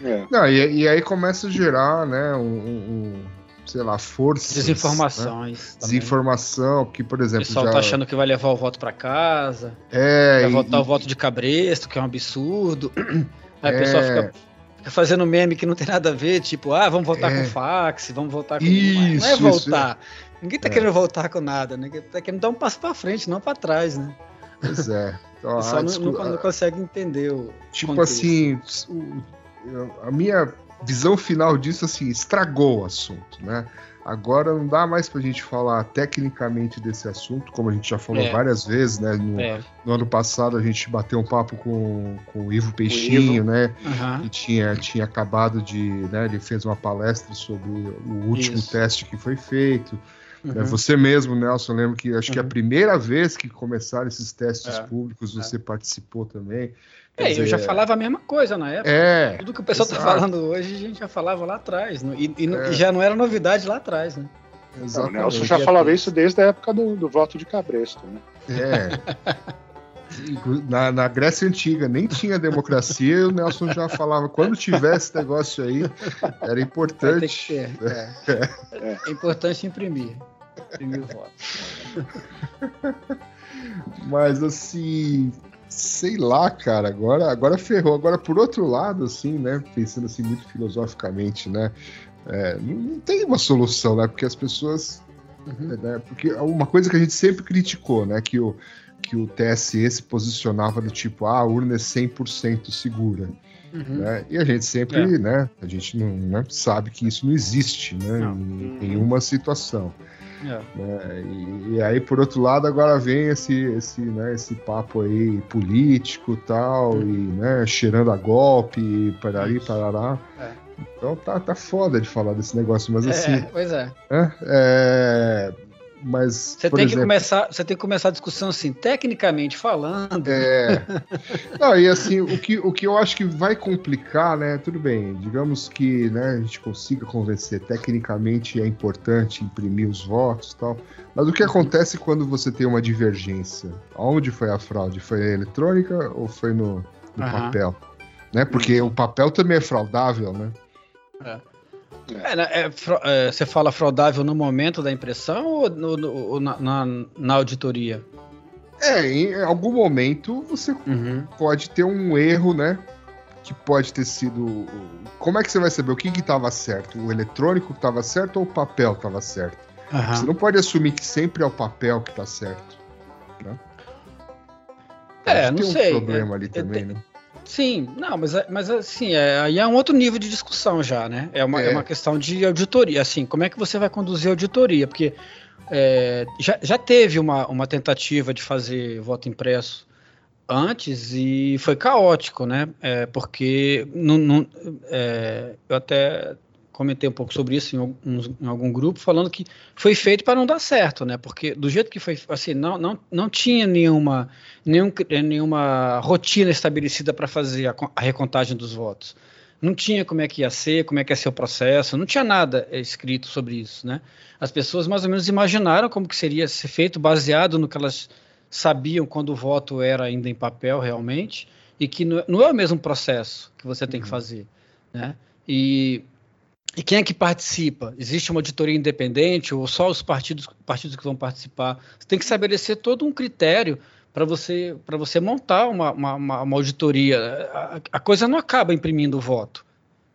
É. Não, e, e aí começa a gerar, né, um, um- um, sei lá, forças. né? Desinformações. também. Desinformação, que, por O exemplo, pessoal já... tá achando que vai levar o voto para casa, é, vai e- votar o e- voto de cabresto, que é um absurdo. [clears throat] Aí É. o pessoal fica, fica fazendo meme que não tem nada a ver, tipo, ah, vamos votar É. com fax, vamos votar com. Isso, não é isso, voltar. Ninguém tá É. querendo voltar com nada, né? Tá querendo dar um passo para frente, não para trás, né? Pois é. [laughs] Então, pessoal não, discu- não- não consegue entender o. Tipo contexto. assim, o- a minha visão final disso, assim, estragou o assunto, né? Agora não dá mais pra gente falar tecnicamente desse assunto, como a gente já falou É. várias vezes, né? No, É, no ano passado a gente bateu um papo com, com o Ivo Peixinho, Ivo. né? aham. Que tinha, tinha acabado de. Né, ele fez uma palestra sobre o último Isso. teste que foi feito. né? uhum. Você mesmo, Nelson, lembro que acho que a Uhum. primeira vez que começaram esses testes É. públicos, você participou também. Quer É, eu dizer, já falava a mesma coisa na época. É, Tudo que o pessoal tá exato. falando hoje, a gente já falava lá atrás. E, e É. já não era novidade lá atrás, né? Não, o. Nelson já falava isso desde a época do, do voto de Cabresto, né? É. Na, na Grécia Antiga nem tinha democracia e o Nelson já falava, quando tiver esse negócio aí, era importante. que ter. [laughs] É. É importante imprimir. Imprimir o voto. Mas assim, sei lá, cara, agora, agora ferrou. Agora, por outro lado, assim, né? Pensando assim muito filosoficamente, né? é, não, tem uma solução, né? Porque as pessoas. Uhum. né, porque uma coisa que a gente sempre criticou, né? Que o, que o TSE se posicionava do tipo, ah, a urna é 100% segura. Uhum. né? E a gente sempre, né? A gente não né, sabe que isso não existe, né? Não. Em nenhuma situação. É. né? E, e aí, por outro lado, agora vem esse, esse, né, esse papo aí político tal, e né, cheirando a golpe, parari, parará. É. Então tá, tá foda de falar desse negócio, mas É, assim, pois é. né, é, mas, Você por tem, que exemplo, começar, você tem que começar a discussão assim, tecnicamente falando. É. [laughs] Não, e assim, o que, o que eu acho que vai complicar, né? Tudo bem, digamos que né, a gente consiga convencer tecnicamente é importante imprimir os votos e tal. Mas o que acontece quando você tem uma divergência? Aonde foi a fraude? Foi na eletrônica ou foi no, no Aham. papel? Né? Porque o papel também é fraudável, né? É, né, é, é, você fala fraudável no momento da impressão ou, no- no- na, na- na auditoria? É, em algum momento você Uhum. pode ter um erro, né? Que pode ter sido. Como é que você vai saber o que estava certo? O eletrônico estava certo ou o papel estava certo? Aham. Você não pode assumir que sempre é o papel que está certo. Né? É, não um sei. problema É, ali é, também, tem- né? Sim, não, mas, é- mas assim, é, aí é um outro nível de discussão já, né? É uma, é. É. uma questão de auditoria, assim, como é que você vai conduzir a auditoria? Porque é, já, já teve uma, uma tentativa de fazer voto impresso antes e foi caótico, né? É, porque não, não- é, eu até comentei um pouco sobre isso em, alguns- em algum grupo, falando que foi feito para não dar certo, né? Porque do jeito que foi, assim, não, não, não tinha nenhuma, nenhum, nenhuma rotina estabelecida para fazer a, a recontagem dos votos. Não tinha como é que ia ser, como é que ia ser o processo, não tinha nada eh, escrito sobre isso, né? As pessoas mais ou menos imaginaram como que seria ser feito baseado no que elas sabiam quando o voto era ainda em papel realmente e que não, não é o mesmo processo que você tem que fazer, né? E, e quem é que participa? Existe uma auditoria independente ou só os partidos, partidos que vão participar? Você tem que estabelecer todo um critério para você, para você montar uma, uma, uma- auditoria. A, a coisa não acaba imprimindo o voto,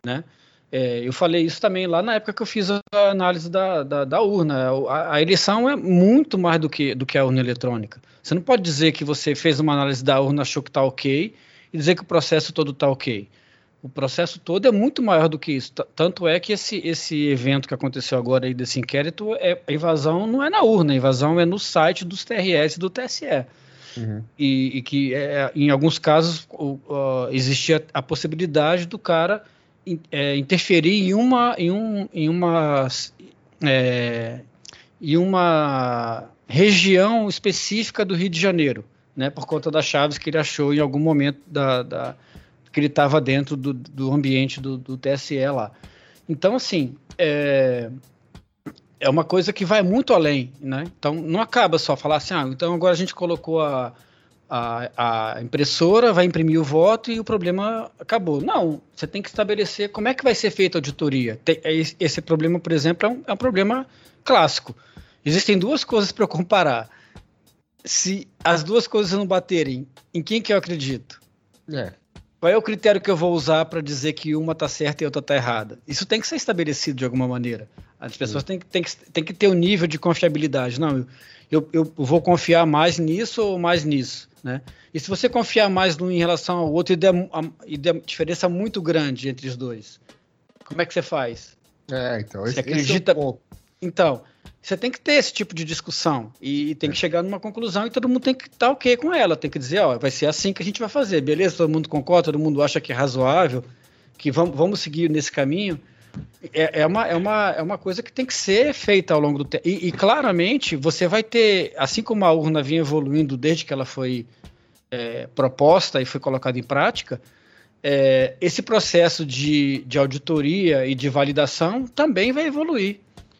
né? É, eu falei isso também lá na época que eu fiz a análise da, da, da urna. A, a eleição é muito mais do que, do que a urna eletrônica. Você não pode dizer que você fez uma análise da urna, achou que está ok, e dizer que o processo todo está ok. O processo todo é muito maior do que isso. Tanto é que esse, esse evento que aconteceu agora aí desse inquérito, é, a invasão não é na urna, a invasão é no site dos TRS e do TSE. Uhum. E, e que é, em alguns casos ó, existia a possibilidade do cara in- é, interferir em uma em um em uma é, em uma região específica do Rio de Janeiro, né, por conta das chaves que ele achou em algum momento da, da- que ele estava dentro do, do ambiente do, do TSE lá. Então, assim, é, é uma coisa que vai muito além, né? Então, não acaba só falar assim, ah, então agora a gente colocou a, a, a impressora, vai imprimir o voto e o problema acabou. Não, você tem que estabelecer como é que vai ser feita a auditoria. Tem- é esse- problema, por exemplo, é um, é um problema clássico. Existem duas coisas para comparar. Se as duas coisas não baterem, em quem que eu acredito? É. Qual é o critério que eu vou usar para dizer que uma está certa e outra está errada? Isso tem que ser estabelecido de alguma maneira. As pessoas têm, que- têm, que, têm que ter um nível de confiabilidade. Não, eu, eu, vou confiar mais nisso ou mais nisso. Né? E se você confiar mais num em relação ao outro e der, a- e der diferença muito grande entre os dois, como é que você faz? É, então, Você esse, esse acredita- é o ponto. Então, você tem que ter esse tipo de discussão e, tem que chegar numa conclusão e todo mundo tem que estar ok com ela. Tem que dizer, ó, vai ser assim que a gente vai fazer, beleza? Todo mundo concorda, todo mundo acha que é razoável, que vamos, vamos seguir nesse caminho. É, é, uma, é, uma, é uma coisa que tem que ser feita ao longo do tempo. E, e, claramente você vai ter, assim como a urna vinha evoluindo desde que ela foi é, proposta e foi colocada em prática, é, esse processo de, de auditoria e de validação também vai evoluir.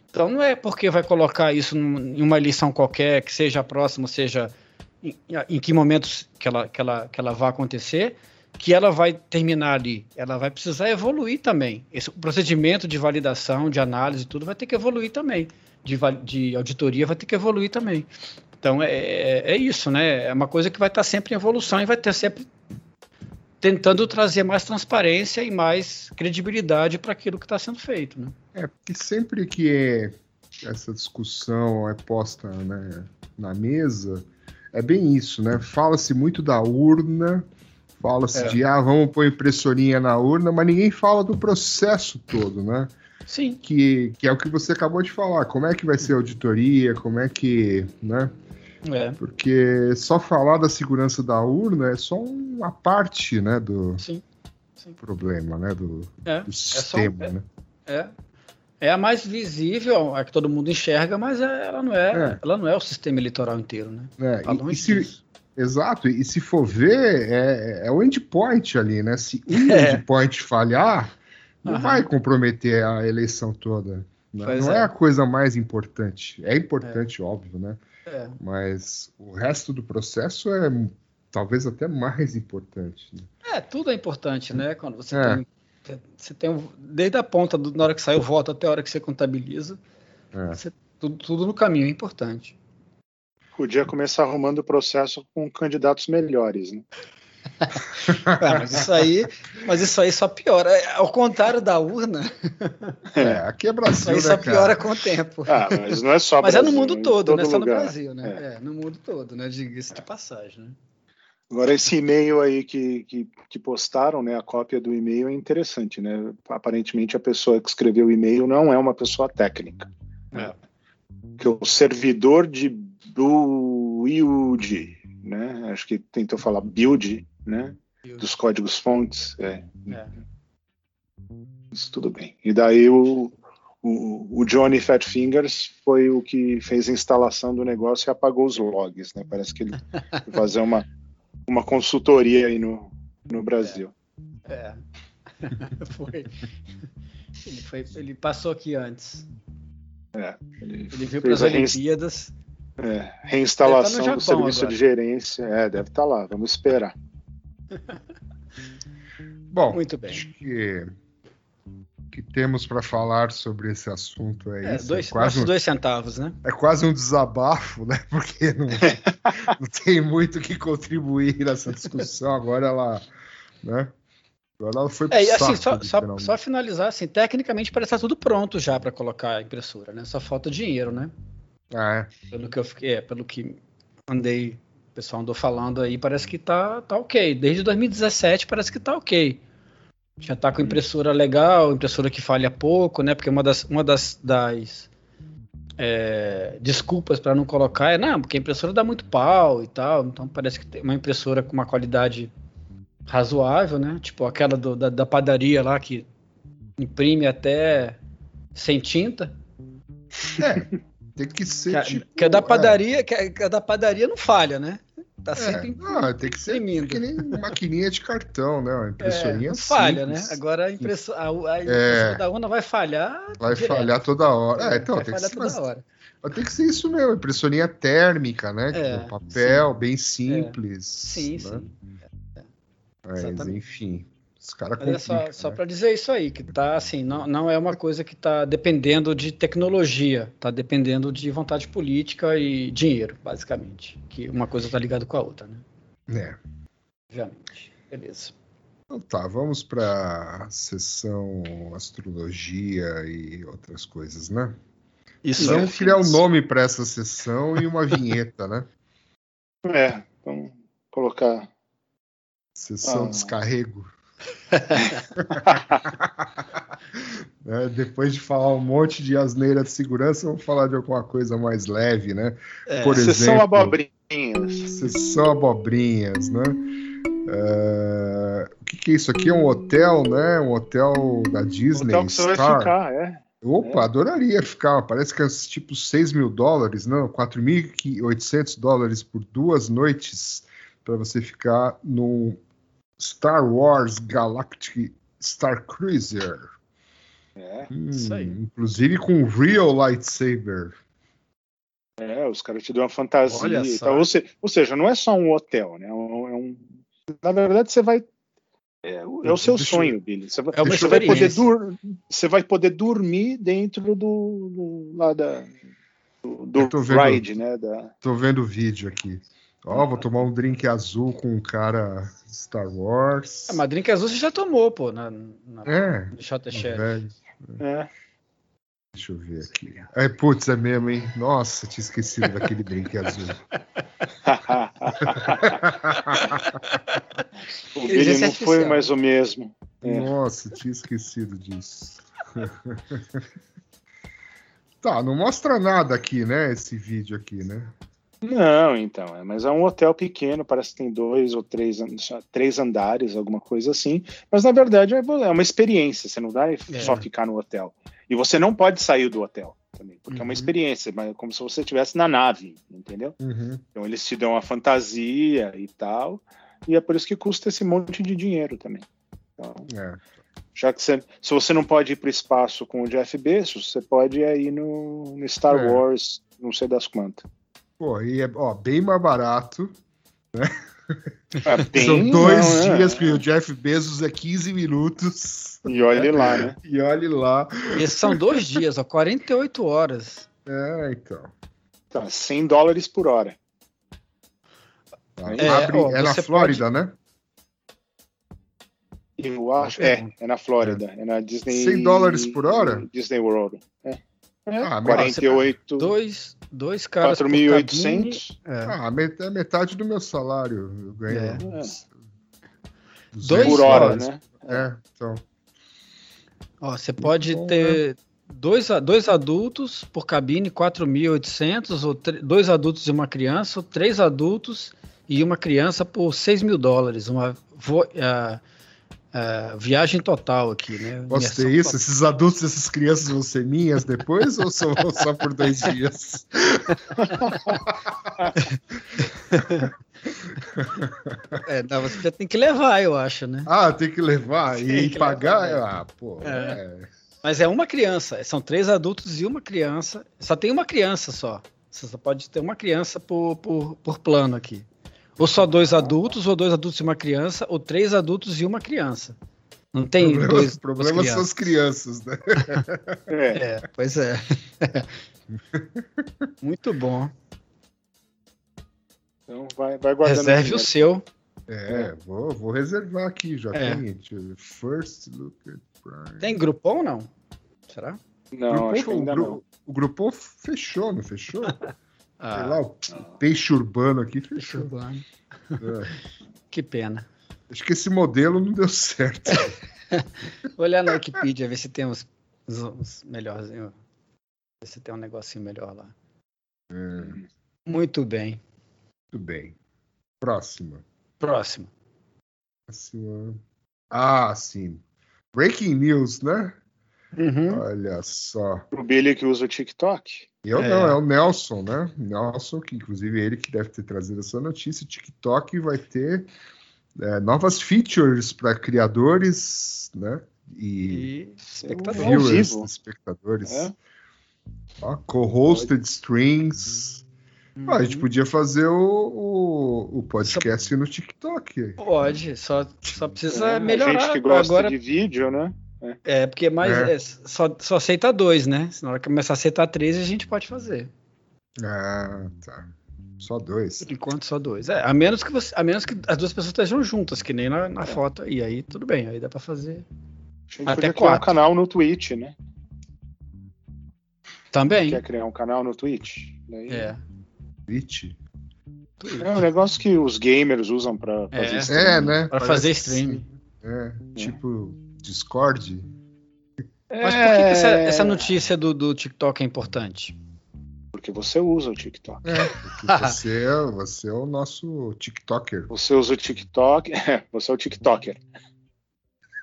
Então não é porque vai colocar isso em uma eleição qualquer, que seja a próxima, seja em, em que momentos que ela, que, ela, que ela vai acontecer, que ela vai terminar ali. Ela vai precisar evoluir também. Esse procedimento de validação, de análise, tudo vai ter que evoluir também. De, de auditoria vai ter que evoluir também. Então é, é, é isso, né? É uma coisa que vai estar sempre em evolução e vai ter sempre tentando trazer mais transparência e mais credibilidade para aquilo que está sendo feito, né? É, porque sempre que essa discussão é posta né, na mesa, é bem isso, né? Fala-se muito da urna, fala-se É. de, ah, vamos pôr impressorinha na urna, mas ninguém fala do processo todo, né? Sim. que, que é o que você acabou de falar. Como é que vai ser a auditoria? Como é que, né? É, Porque só falar da segurança da urna é só uma parte, né, do sim. problema, né, do, É, do só- sistema, é- né? é. É a mais visível, a que todo mundo enxerga, mas é- ela não é, É. ela não é o sistema eleitoral inteiro, né? É, Tá e- e se-. Exato, e se for ver, é, é o endpoint ali, né? Se um [laughs] É. endpoint falhar, não Aham. vai comprometer a eleição toda. né? Não é. é. a coisa mais importante. É importante, óbvio, né? É. Mas o resto do processo é talvez até mais importante. né? É, tudo é importante, né? Quando você É. tem. Você tem desde a ponta, do- na hora que sai o voto até a hora que você contabiliza, É. você- tudo, tudo no caminho é importante. Podia começar arrumando o processo com candidatos melhores, né? Ah, [laughs] mas isso aí, mas isso aí só piora. É, Ao contrário da urna, É, aqui é isso Brasil, aí né, só piora com o tempo. Ah, mas não é só Mas é no Brasil, mundo todo, não é todo só no. Brasil, né? É. no mundo todo, né? Diga-se de passagem, né? Agora, esse e-mail aí que, que, que postaram, né, a cópia do e-mail é interessante, né? Aparentemente, a pessoa que escreveu o e-mail não é uma pessoa técnica. É. Que é o servidor de build, né? Acho que tentou falar build, né? Dos códigos fontes. É, É. isso tudo bem. E daí o, o, o Johnny Fat Fingers foi o que fez a instalação do negócio e apagou os logs, né? Parece que ele [laughs] foi fazer uma, uma consultoria aí no, no Brasil. É. [laughs] foi. Ele, foi. Ele passou aqui antes. Ele Ele veio para as Olimpíadas. É, reinstalação tá do serviço agora. de gerência. É, deve estar lá. Vamos esperar. [laughs] Bom, Muito bem. acho que o que temos para falar sobre esse assunto é, É, isso. dois, é, quase um, dois centavos, né? é quase um desabafo, né? [laughs] Porque não, não tem muito o que contribuir nessa discussão. Agora ela, né? Agora ela foi pro É, e assim, saco, só, só, literalmente. só finalizar, assim, tecnicamente parece estar tudo pronto já para colocar a impressora, né? Só falta dinheiro, né? Ah, é. Pelo que eu fiquei, é, pelo que andei, o pessoal andou falando aí, parece que tá, tá ok. Desde 2017 parece que tá ok. Já tá com impressora legal, impressora que falha pouco, né? Porque uma das, uma das, das é, desculpas para não colocar é, não, porque a impressora dá muito pau e tal. Então parece que tem uma impressora com uma qualidade razoável, né? Tipo aquela do- da, da padaria lá que imprime até sem tinta. É, [laughs] tem que ser Que, tipo. que a da é, padaria, que a, que a da padaria não falha, né? Tá É, sempre não, tem que ser imprimindo. que nem maquininha de cartão, né? Uma é, impressorinha não falha, né? Agora a impressora, a, a impressora da urna vai falhar. Vai direto. falhar toda hora. É, então, vai tem que, falhar ser, toda mas- hora. mas tem que ser isso mesmo, impressorinha térmica, né? É, Tipo, papel, bem simples. Sim, né? sim. Mas, exatamente. enfim, os caras Mas é só, né? para dizer isso aí, que tá assim, não, não é uma coisa que está dependendo de tecnologia, tá dependendo de vontade política e dinheiro, basicamente. Que uma coisa tá ligada com a outra, né? É. Obviamente. Beleza. Então tá, vamos para sessão astrologia e outras coisas, né? Isso Vamos criar um nome para essa sessão e uma vinheta, né? É, vamos colocar. Sessão Ah. descarrego. [laughs] Né, Depois de falar um monte de asneira de segurança, vamos falar de alguma coisa mais leve, né? É, Por exemplo, abobrinhas. Sessão abobrinhas, né? É, O que, que é isso aqui? É um hotel, né? Um hotel da Disney, Hotel que você vai Star. ficar, é. Opa, adoraria ficar. Parece que é tipo 6 mil dólares, não, 4.800 dólares por duas noites para você ficar no Star Wars Galactic Star Cruiser. É, Hum, Isso aí. Inclusive com real lightsaber. é, os caras te dão uma fantasia. Olha e só. tal. Ou, se- ou seja, não é só um hotel, né? É um, é um- na verdade, você vai. É, o- é o seu Deixa eu- sonho, Billy. Você vai, É uma você vai poder dur- você vai poder dormir dentro do, do lá da do, do tô vendo. ride, né? Da, Tô vendo o vídeo aqui. Ó, vou tomar um drink azul com um cara Star Wars. A madrinha azul você já tomou, pô, na, na É, no Shot velho. é. Deixa eu ver aqui. É, putz, é mesmo, hein? Nossa, tinha esquecido daquele drink azul. [laughs] o Billy não foi mais o mesmo. É. Nossa, tinha esquecido disso. [laughs] Tá, não mostra nada aqui, né? Esse vídeo aqui, né? Não, então, é, mas é um hotel pequeno, parece que tem dois ou três, três andares, alguma coisa assim. Mas na verdade é é uma experiência, você não vai só ficar no hotel. E você não pode sair do hotel também, porque é uma Uhum. experiência, mas é como se você estivesse na nave, entendeu? Uhum. Então eles te dão a fantasia e tal, e é por isso que custa esse monte de dinheiro também. Então, É. já que você, se você não pode ir para o espaço com o Jeff Bezos, você pode ir no, no Star É. Wars, não sei das quantas. Pô, e é ó, bem mais barato. Ah, [laughs] tem, São dois não, é. dias que o Jeff Bezos é 15 minutos. E olhe lá, né? E olhe lá. Esses são dois dias, ó, 48 horas. É, então. Tá, 100 dólares por hora. Tá, É, abre- ó, é na Flórida, né? Eu acho. É, é na Flórida. É na Disney. 100 dólares por hora? Disney World. É. É, Ah, 48. Dois, dois caras por 4.800. cabine. É. Ah, met- é metade do meu salário. Eu ganho. É. uns Dois 200 por hora, né? É, então. Ó, você pode bom, ter dois, a- dois adultos por cabine, 4.800, ou dois adultos e uma criança, ou três adultos e uma criança por 6 mil dólares. Uma vo- ah, viagem total aqui, né? Posso ter isso? total. Esses adultos, essas crianças vão ser minhas depois ou só, só por dois dias? É, não, você já tem que levar, eu acho, né? Ah, tem que levar Tem e que pagar? levar, Ah, pô. É. é. Mas é uma criança, são três adultos e uma criança. Só tem uma criança só. Você só pode ter uma criança por, por, por plano aqui. Ou só dois adultos, ou dois adultos e uma criança, ou três adultos e uma criança. Não tem Problema, dois. o [laughs] problema são as crianças, né? É. [laughs] É, pois é. [laughs] Muito bom. Então vai, vai guardando. Reserve o dinheiro. seu. É, vou, vou reservar aqui, já É. tem. First look at Prime. Tem grupão ou não? Será? Não, Grupom- acho que ainda o, não. o grupão fechou, não fechou? Sei Ah, lá, o peixe urbano aqui fechou. urbano. É. Que pena. Acho que esse modelo não deu certo. [laughs] Vou olhar na Wikipedia, ver se tem uns, uns, uns melhorzinhos. Ver se tem um negocinho melhor lá. É, Muito bem. muito bem. Próxima. Próximo. Próxima. Ah, sim. Breaking news, né? Uhum. Olha só. O Billy que usa o TikTok. Eu É. não, é o Nelson, né? Nelson, que inclusive é ele que deve ter trazido essa notícia. O TikTok vai ter é, novas features para criadores, né? E, E espectador. Viewers, espectadores. É. Co-hosted strings. Ah, a gente Uhum. podia fazer o, o, o podcast no TikTok. Pode, só, só precisa É, A melhorar gente que gosta agora. de vídeo, né? É, porque mais É. é, só, só aceita dois, né? Se na hora que começar a aceitar três, a gente pode fazer. Ah, tá. Só dois. Por enquanto, só dois. É, a menos que você, a menos que as duas pessoas estejam juntas, que nem na, na É. foto. E aí, tudo bem, aí dá pra fazer. A gente Até criar um quatro. canal no Twitch, né? Também. Quer criar um canal no Twitch? Daí- É. Twitch. É um negócio que os gamers usam pra fazer É. stream. É, né? Pra Parece fazer streaming. sim. É, tipo Discord. Mas por que, que essa, É, essa notícia do, do TikTok é importante? Porque você usa o TikTok. É, porque [laughs] você, é, você é o nosso TikToker. Você usa o TikTok. [laughs] É, você é o TikToker.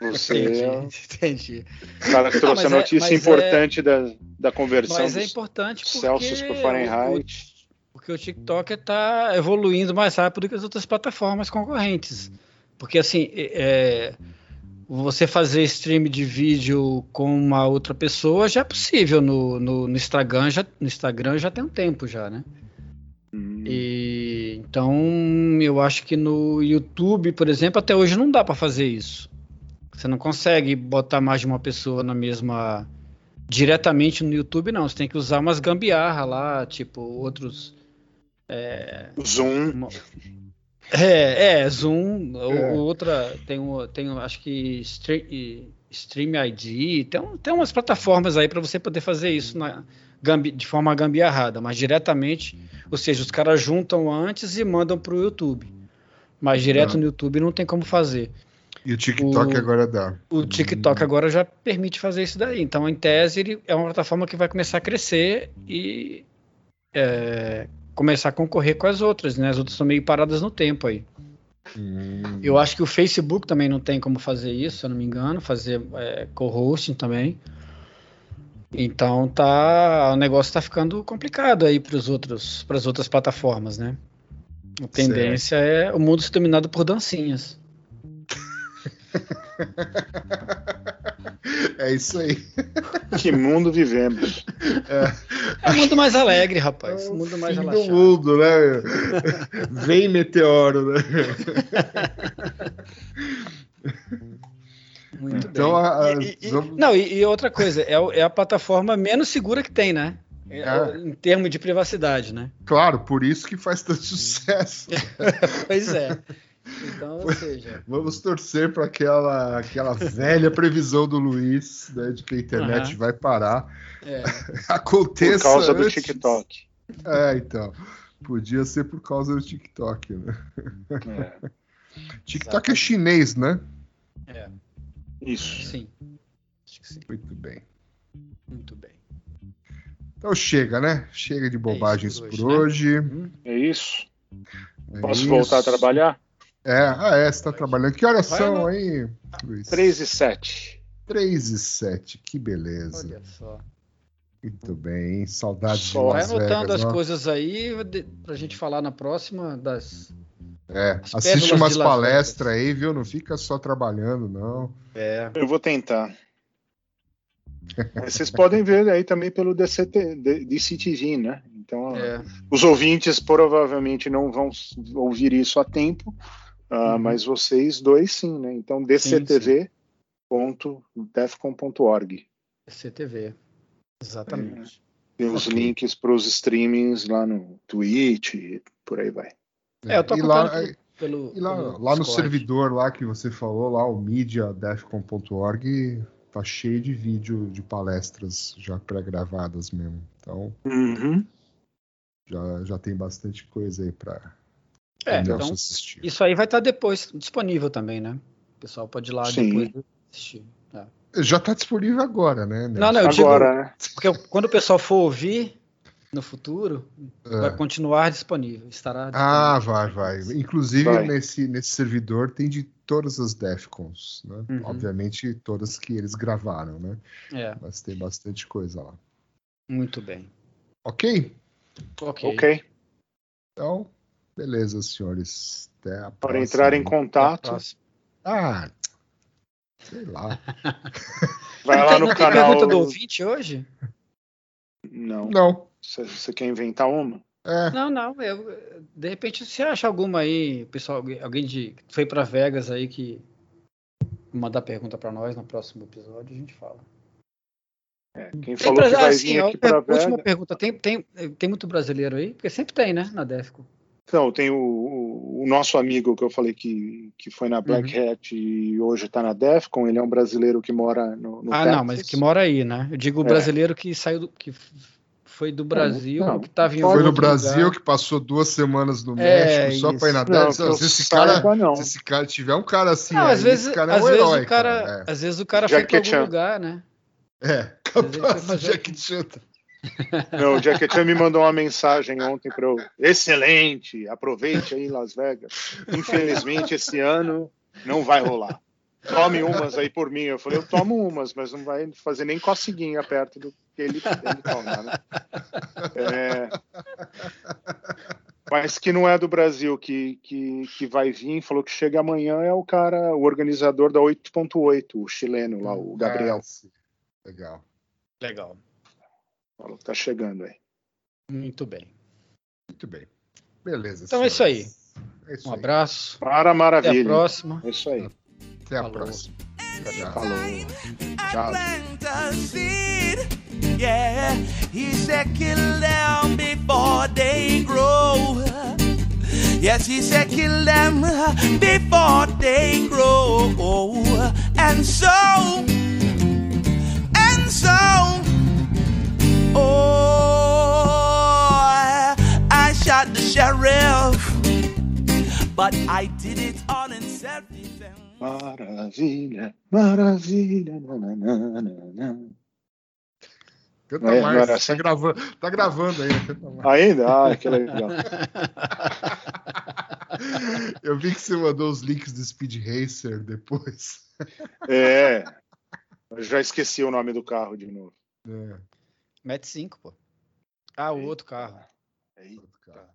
Você é Entendi, entendi. o cara que trouxe mas a é- notícia mas importante da, da conversão Mas é importante porque Celsius por Fahrenheit. o- porque o TikTok está evoluindo mais rápido que as outras plataformas concorrentes. Porque assim, é, você fazer stream de vídeo com uma outra pessoa já é possível no, no, no Instagram, já, no Instagram já tem um tempo já, né? Hum, E então eu acho que no YouTube, por exemplo, até hoje não dá para fazer isso. Você não consegue botar mais de uma pessoa na mesma diretamente no YouTube, não. Você tem que usar umas gambiarra lá, tipo outros. Zoom. uma- É, é Zoom. ou- É. ou outra tem um, tem um, acho que Stream, Stream ID. Tem, tem umas plataformas aí para você poder fazer isso na, de forma gambiarrada, mas diretamente, ou seja, os caras juntam antes e mandam para o YouTube. Mas direto Ah. no YouTube não tem como fazer. E o TikTok O- agora dá. O TikTok agora já permite fazer isso daí. Então, em tese, ele é uma plataforma que vai começar a crescer e é, começar a concorrer com as outras, né? As outras estão meio paradas no tempo aí. Hum, Eu acho que o Facebook também não tem como fazer isso, se eu não me engano, fazer é, co-hosting também. Então tá, o negócio tá ficando complicado aí para os outros, para as outras plataformas, né? A tendência é o mundo ser dominado por dancinhas. [laughs] [laughs] É isso aí. Que mundo vivemos. É um mundo mais alegre, rapaz. É Um o mundo mais fim do relaxado. mundo, né? Vem meteoro, né? [laughs] Muito Então, bem. a- a- E- e- vamos- Não, e, e outra coisa, é, é a plataforma menos segura que tem, né? É, É. Em termos de privacidade, né? Claro, por isso que faz tanto sucesso. [laughs] Pois é. Então, ou seja, Vamos torcer para aquela, aquela velha previsão do Luiz, né, de que a internet Aham. vai parar. é, [laughs] Aconteça Por causa do antes. TikTok. É, então. Podia ser por causa do TikTok, né? É, TikTok é chinês, né? é, isso. sim. Acho que sim. Muito bem. Muito bem. Então chega, né? Chega de bobagens por por hoje, hoje. É isso. É Posso isso. voltar a trabalhar? É, ah, é, você tá trabalhando. Que horas Vai, são aí, Luiz? 3 e 7. 3 e 7, que beleza. Olha só. Muito bem, hein? Saudades de Só Vai anotando Vegas, as ó. coisas aí pra gente falar na próxima das. É, As assiste umas palestras aí, viu? Não fica só trabalhando, não. É. Eu vou tentar. Vocês podem ver aí também pelo DCT, DCTV, né? Então, é. os ouvintes provavelmente não vão ouvir isso a tempo, ah, Uhum. mas vocês dois sim, né? Então, dctv.defcon.org. CTV. Exatamente. Tem os Ok. links para os streamings lá no Twitch e por aí vai. É, eu tô e lá, acompanhando pelo. e lá, pelo lá no servidor lá que você falou, lá o media-com.org, tá cheio de vídeo de palestras já pré-gravadas mesmo. Então já, já tem bastante coisa aí para É, Nelson então, assistir. isso aí vai estar depois disponível também, né? O pessoal pode ir lá Sim. depois assistir. É. Já tá disponível agora, né? Não, não, eu Agora, digo. né? Porque quando o pessoal for ouvir no futuro, É. vai continuar disponível. Estará Ah, disponível. vai, vai. Inclusive, Vai. Nesse, nesse servidor tem de todas as Defcons, né? Uhum. Obviamente, todas que eles gravaram, né? É, Mas tem bastante coisa lá. muito bem. Ok? Ok. Ok. Então, beleza, senhores. Até a Para próxima. entrar em contato. Ah, sei lá. [laughs] vai lá no não tem canal. pergunta do ouvinte hoje? Não. Não. Você você quer inventar uma? É, Não, não. Eu, de repente, se acha alguma aí, pessoal, alguém- de, que foi para Vegas aí que mandar pergunta para nós no próximo episódio, a gente fala. Quem Tem falou pra- que vai assim, vir aqui para última Vegas. pergunta. Tem, tem, tem muito brasileiro aí? Porque sempre tem, né? Na Defco. Então, tem o, o- nosso amigo que eu falei que, que foi na Black Uhum. Hat e hoje está na Defcon. Ele é um brasileiro que mora no, no Ah, Texas. não, mas que mora aí, né? Eu digo o É. brasileiro que saiu do. que foi do Brasil, não, que estava em foi no Brasil lugar. que passou duas semanas no É, México só pra ir na. Não, Se esse cara, não. se esse cara tiver um cara assim, Não, aí, às vezes, esse cara é às um vezes herói, o cara, cara. às vezes o cara foi para algum lugar, né? É, é [laughs] capaz do Jack Chan. Não, o Jack Chan me mandou uma mensagem ontem para eu. Excelente, aproveite aí Las Vegas. Infelizmente, esse ano não vai rolar. Tome umas aí por mim. Eu falei, eu tomo umas, mas não vai fazer nem coceguinha perto do que ele, ele toma, né? É, mas que não é do Brasil, que, que, que vai vir, falou que chega amanhã, é o cara, o organizador da 8.8, o chileno lá, o Gabriel. Ah, sim. Legal. Legal. Falou que tá chegando aí. Muito bem. Muito bem. Beleza. Então é isso aí. É isso Um aí. abraço. Para Até a maravilha. próxima. É isso aí. Até a Falou. próxima. Tchau. Falou. Tchau. a. Yeah, he said kill them before they grow. Yes, he said kill them before they grow. And so, and so, sheriff. but I did it all in self-defense. Maravilha, maravilha. nananana. Canta É, mais. Tá sim. gravando, tá gravando ainda. Canta mais. Ainda? Ah, que legal. [laughs] Eu vi que você mandou os links do Speed Racer depois. É. Eu já esqueci o nome do carro de novo. É, Mete 5, pô. Ah, o outro carro. Eita,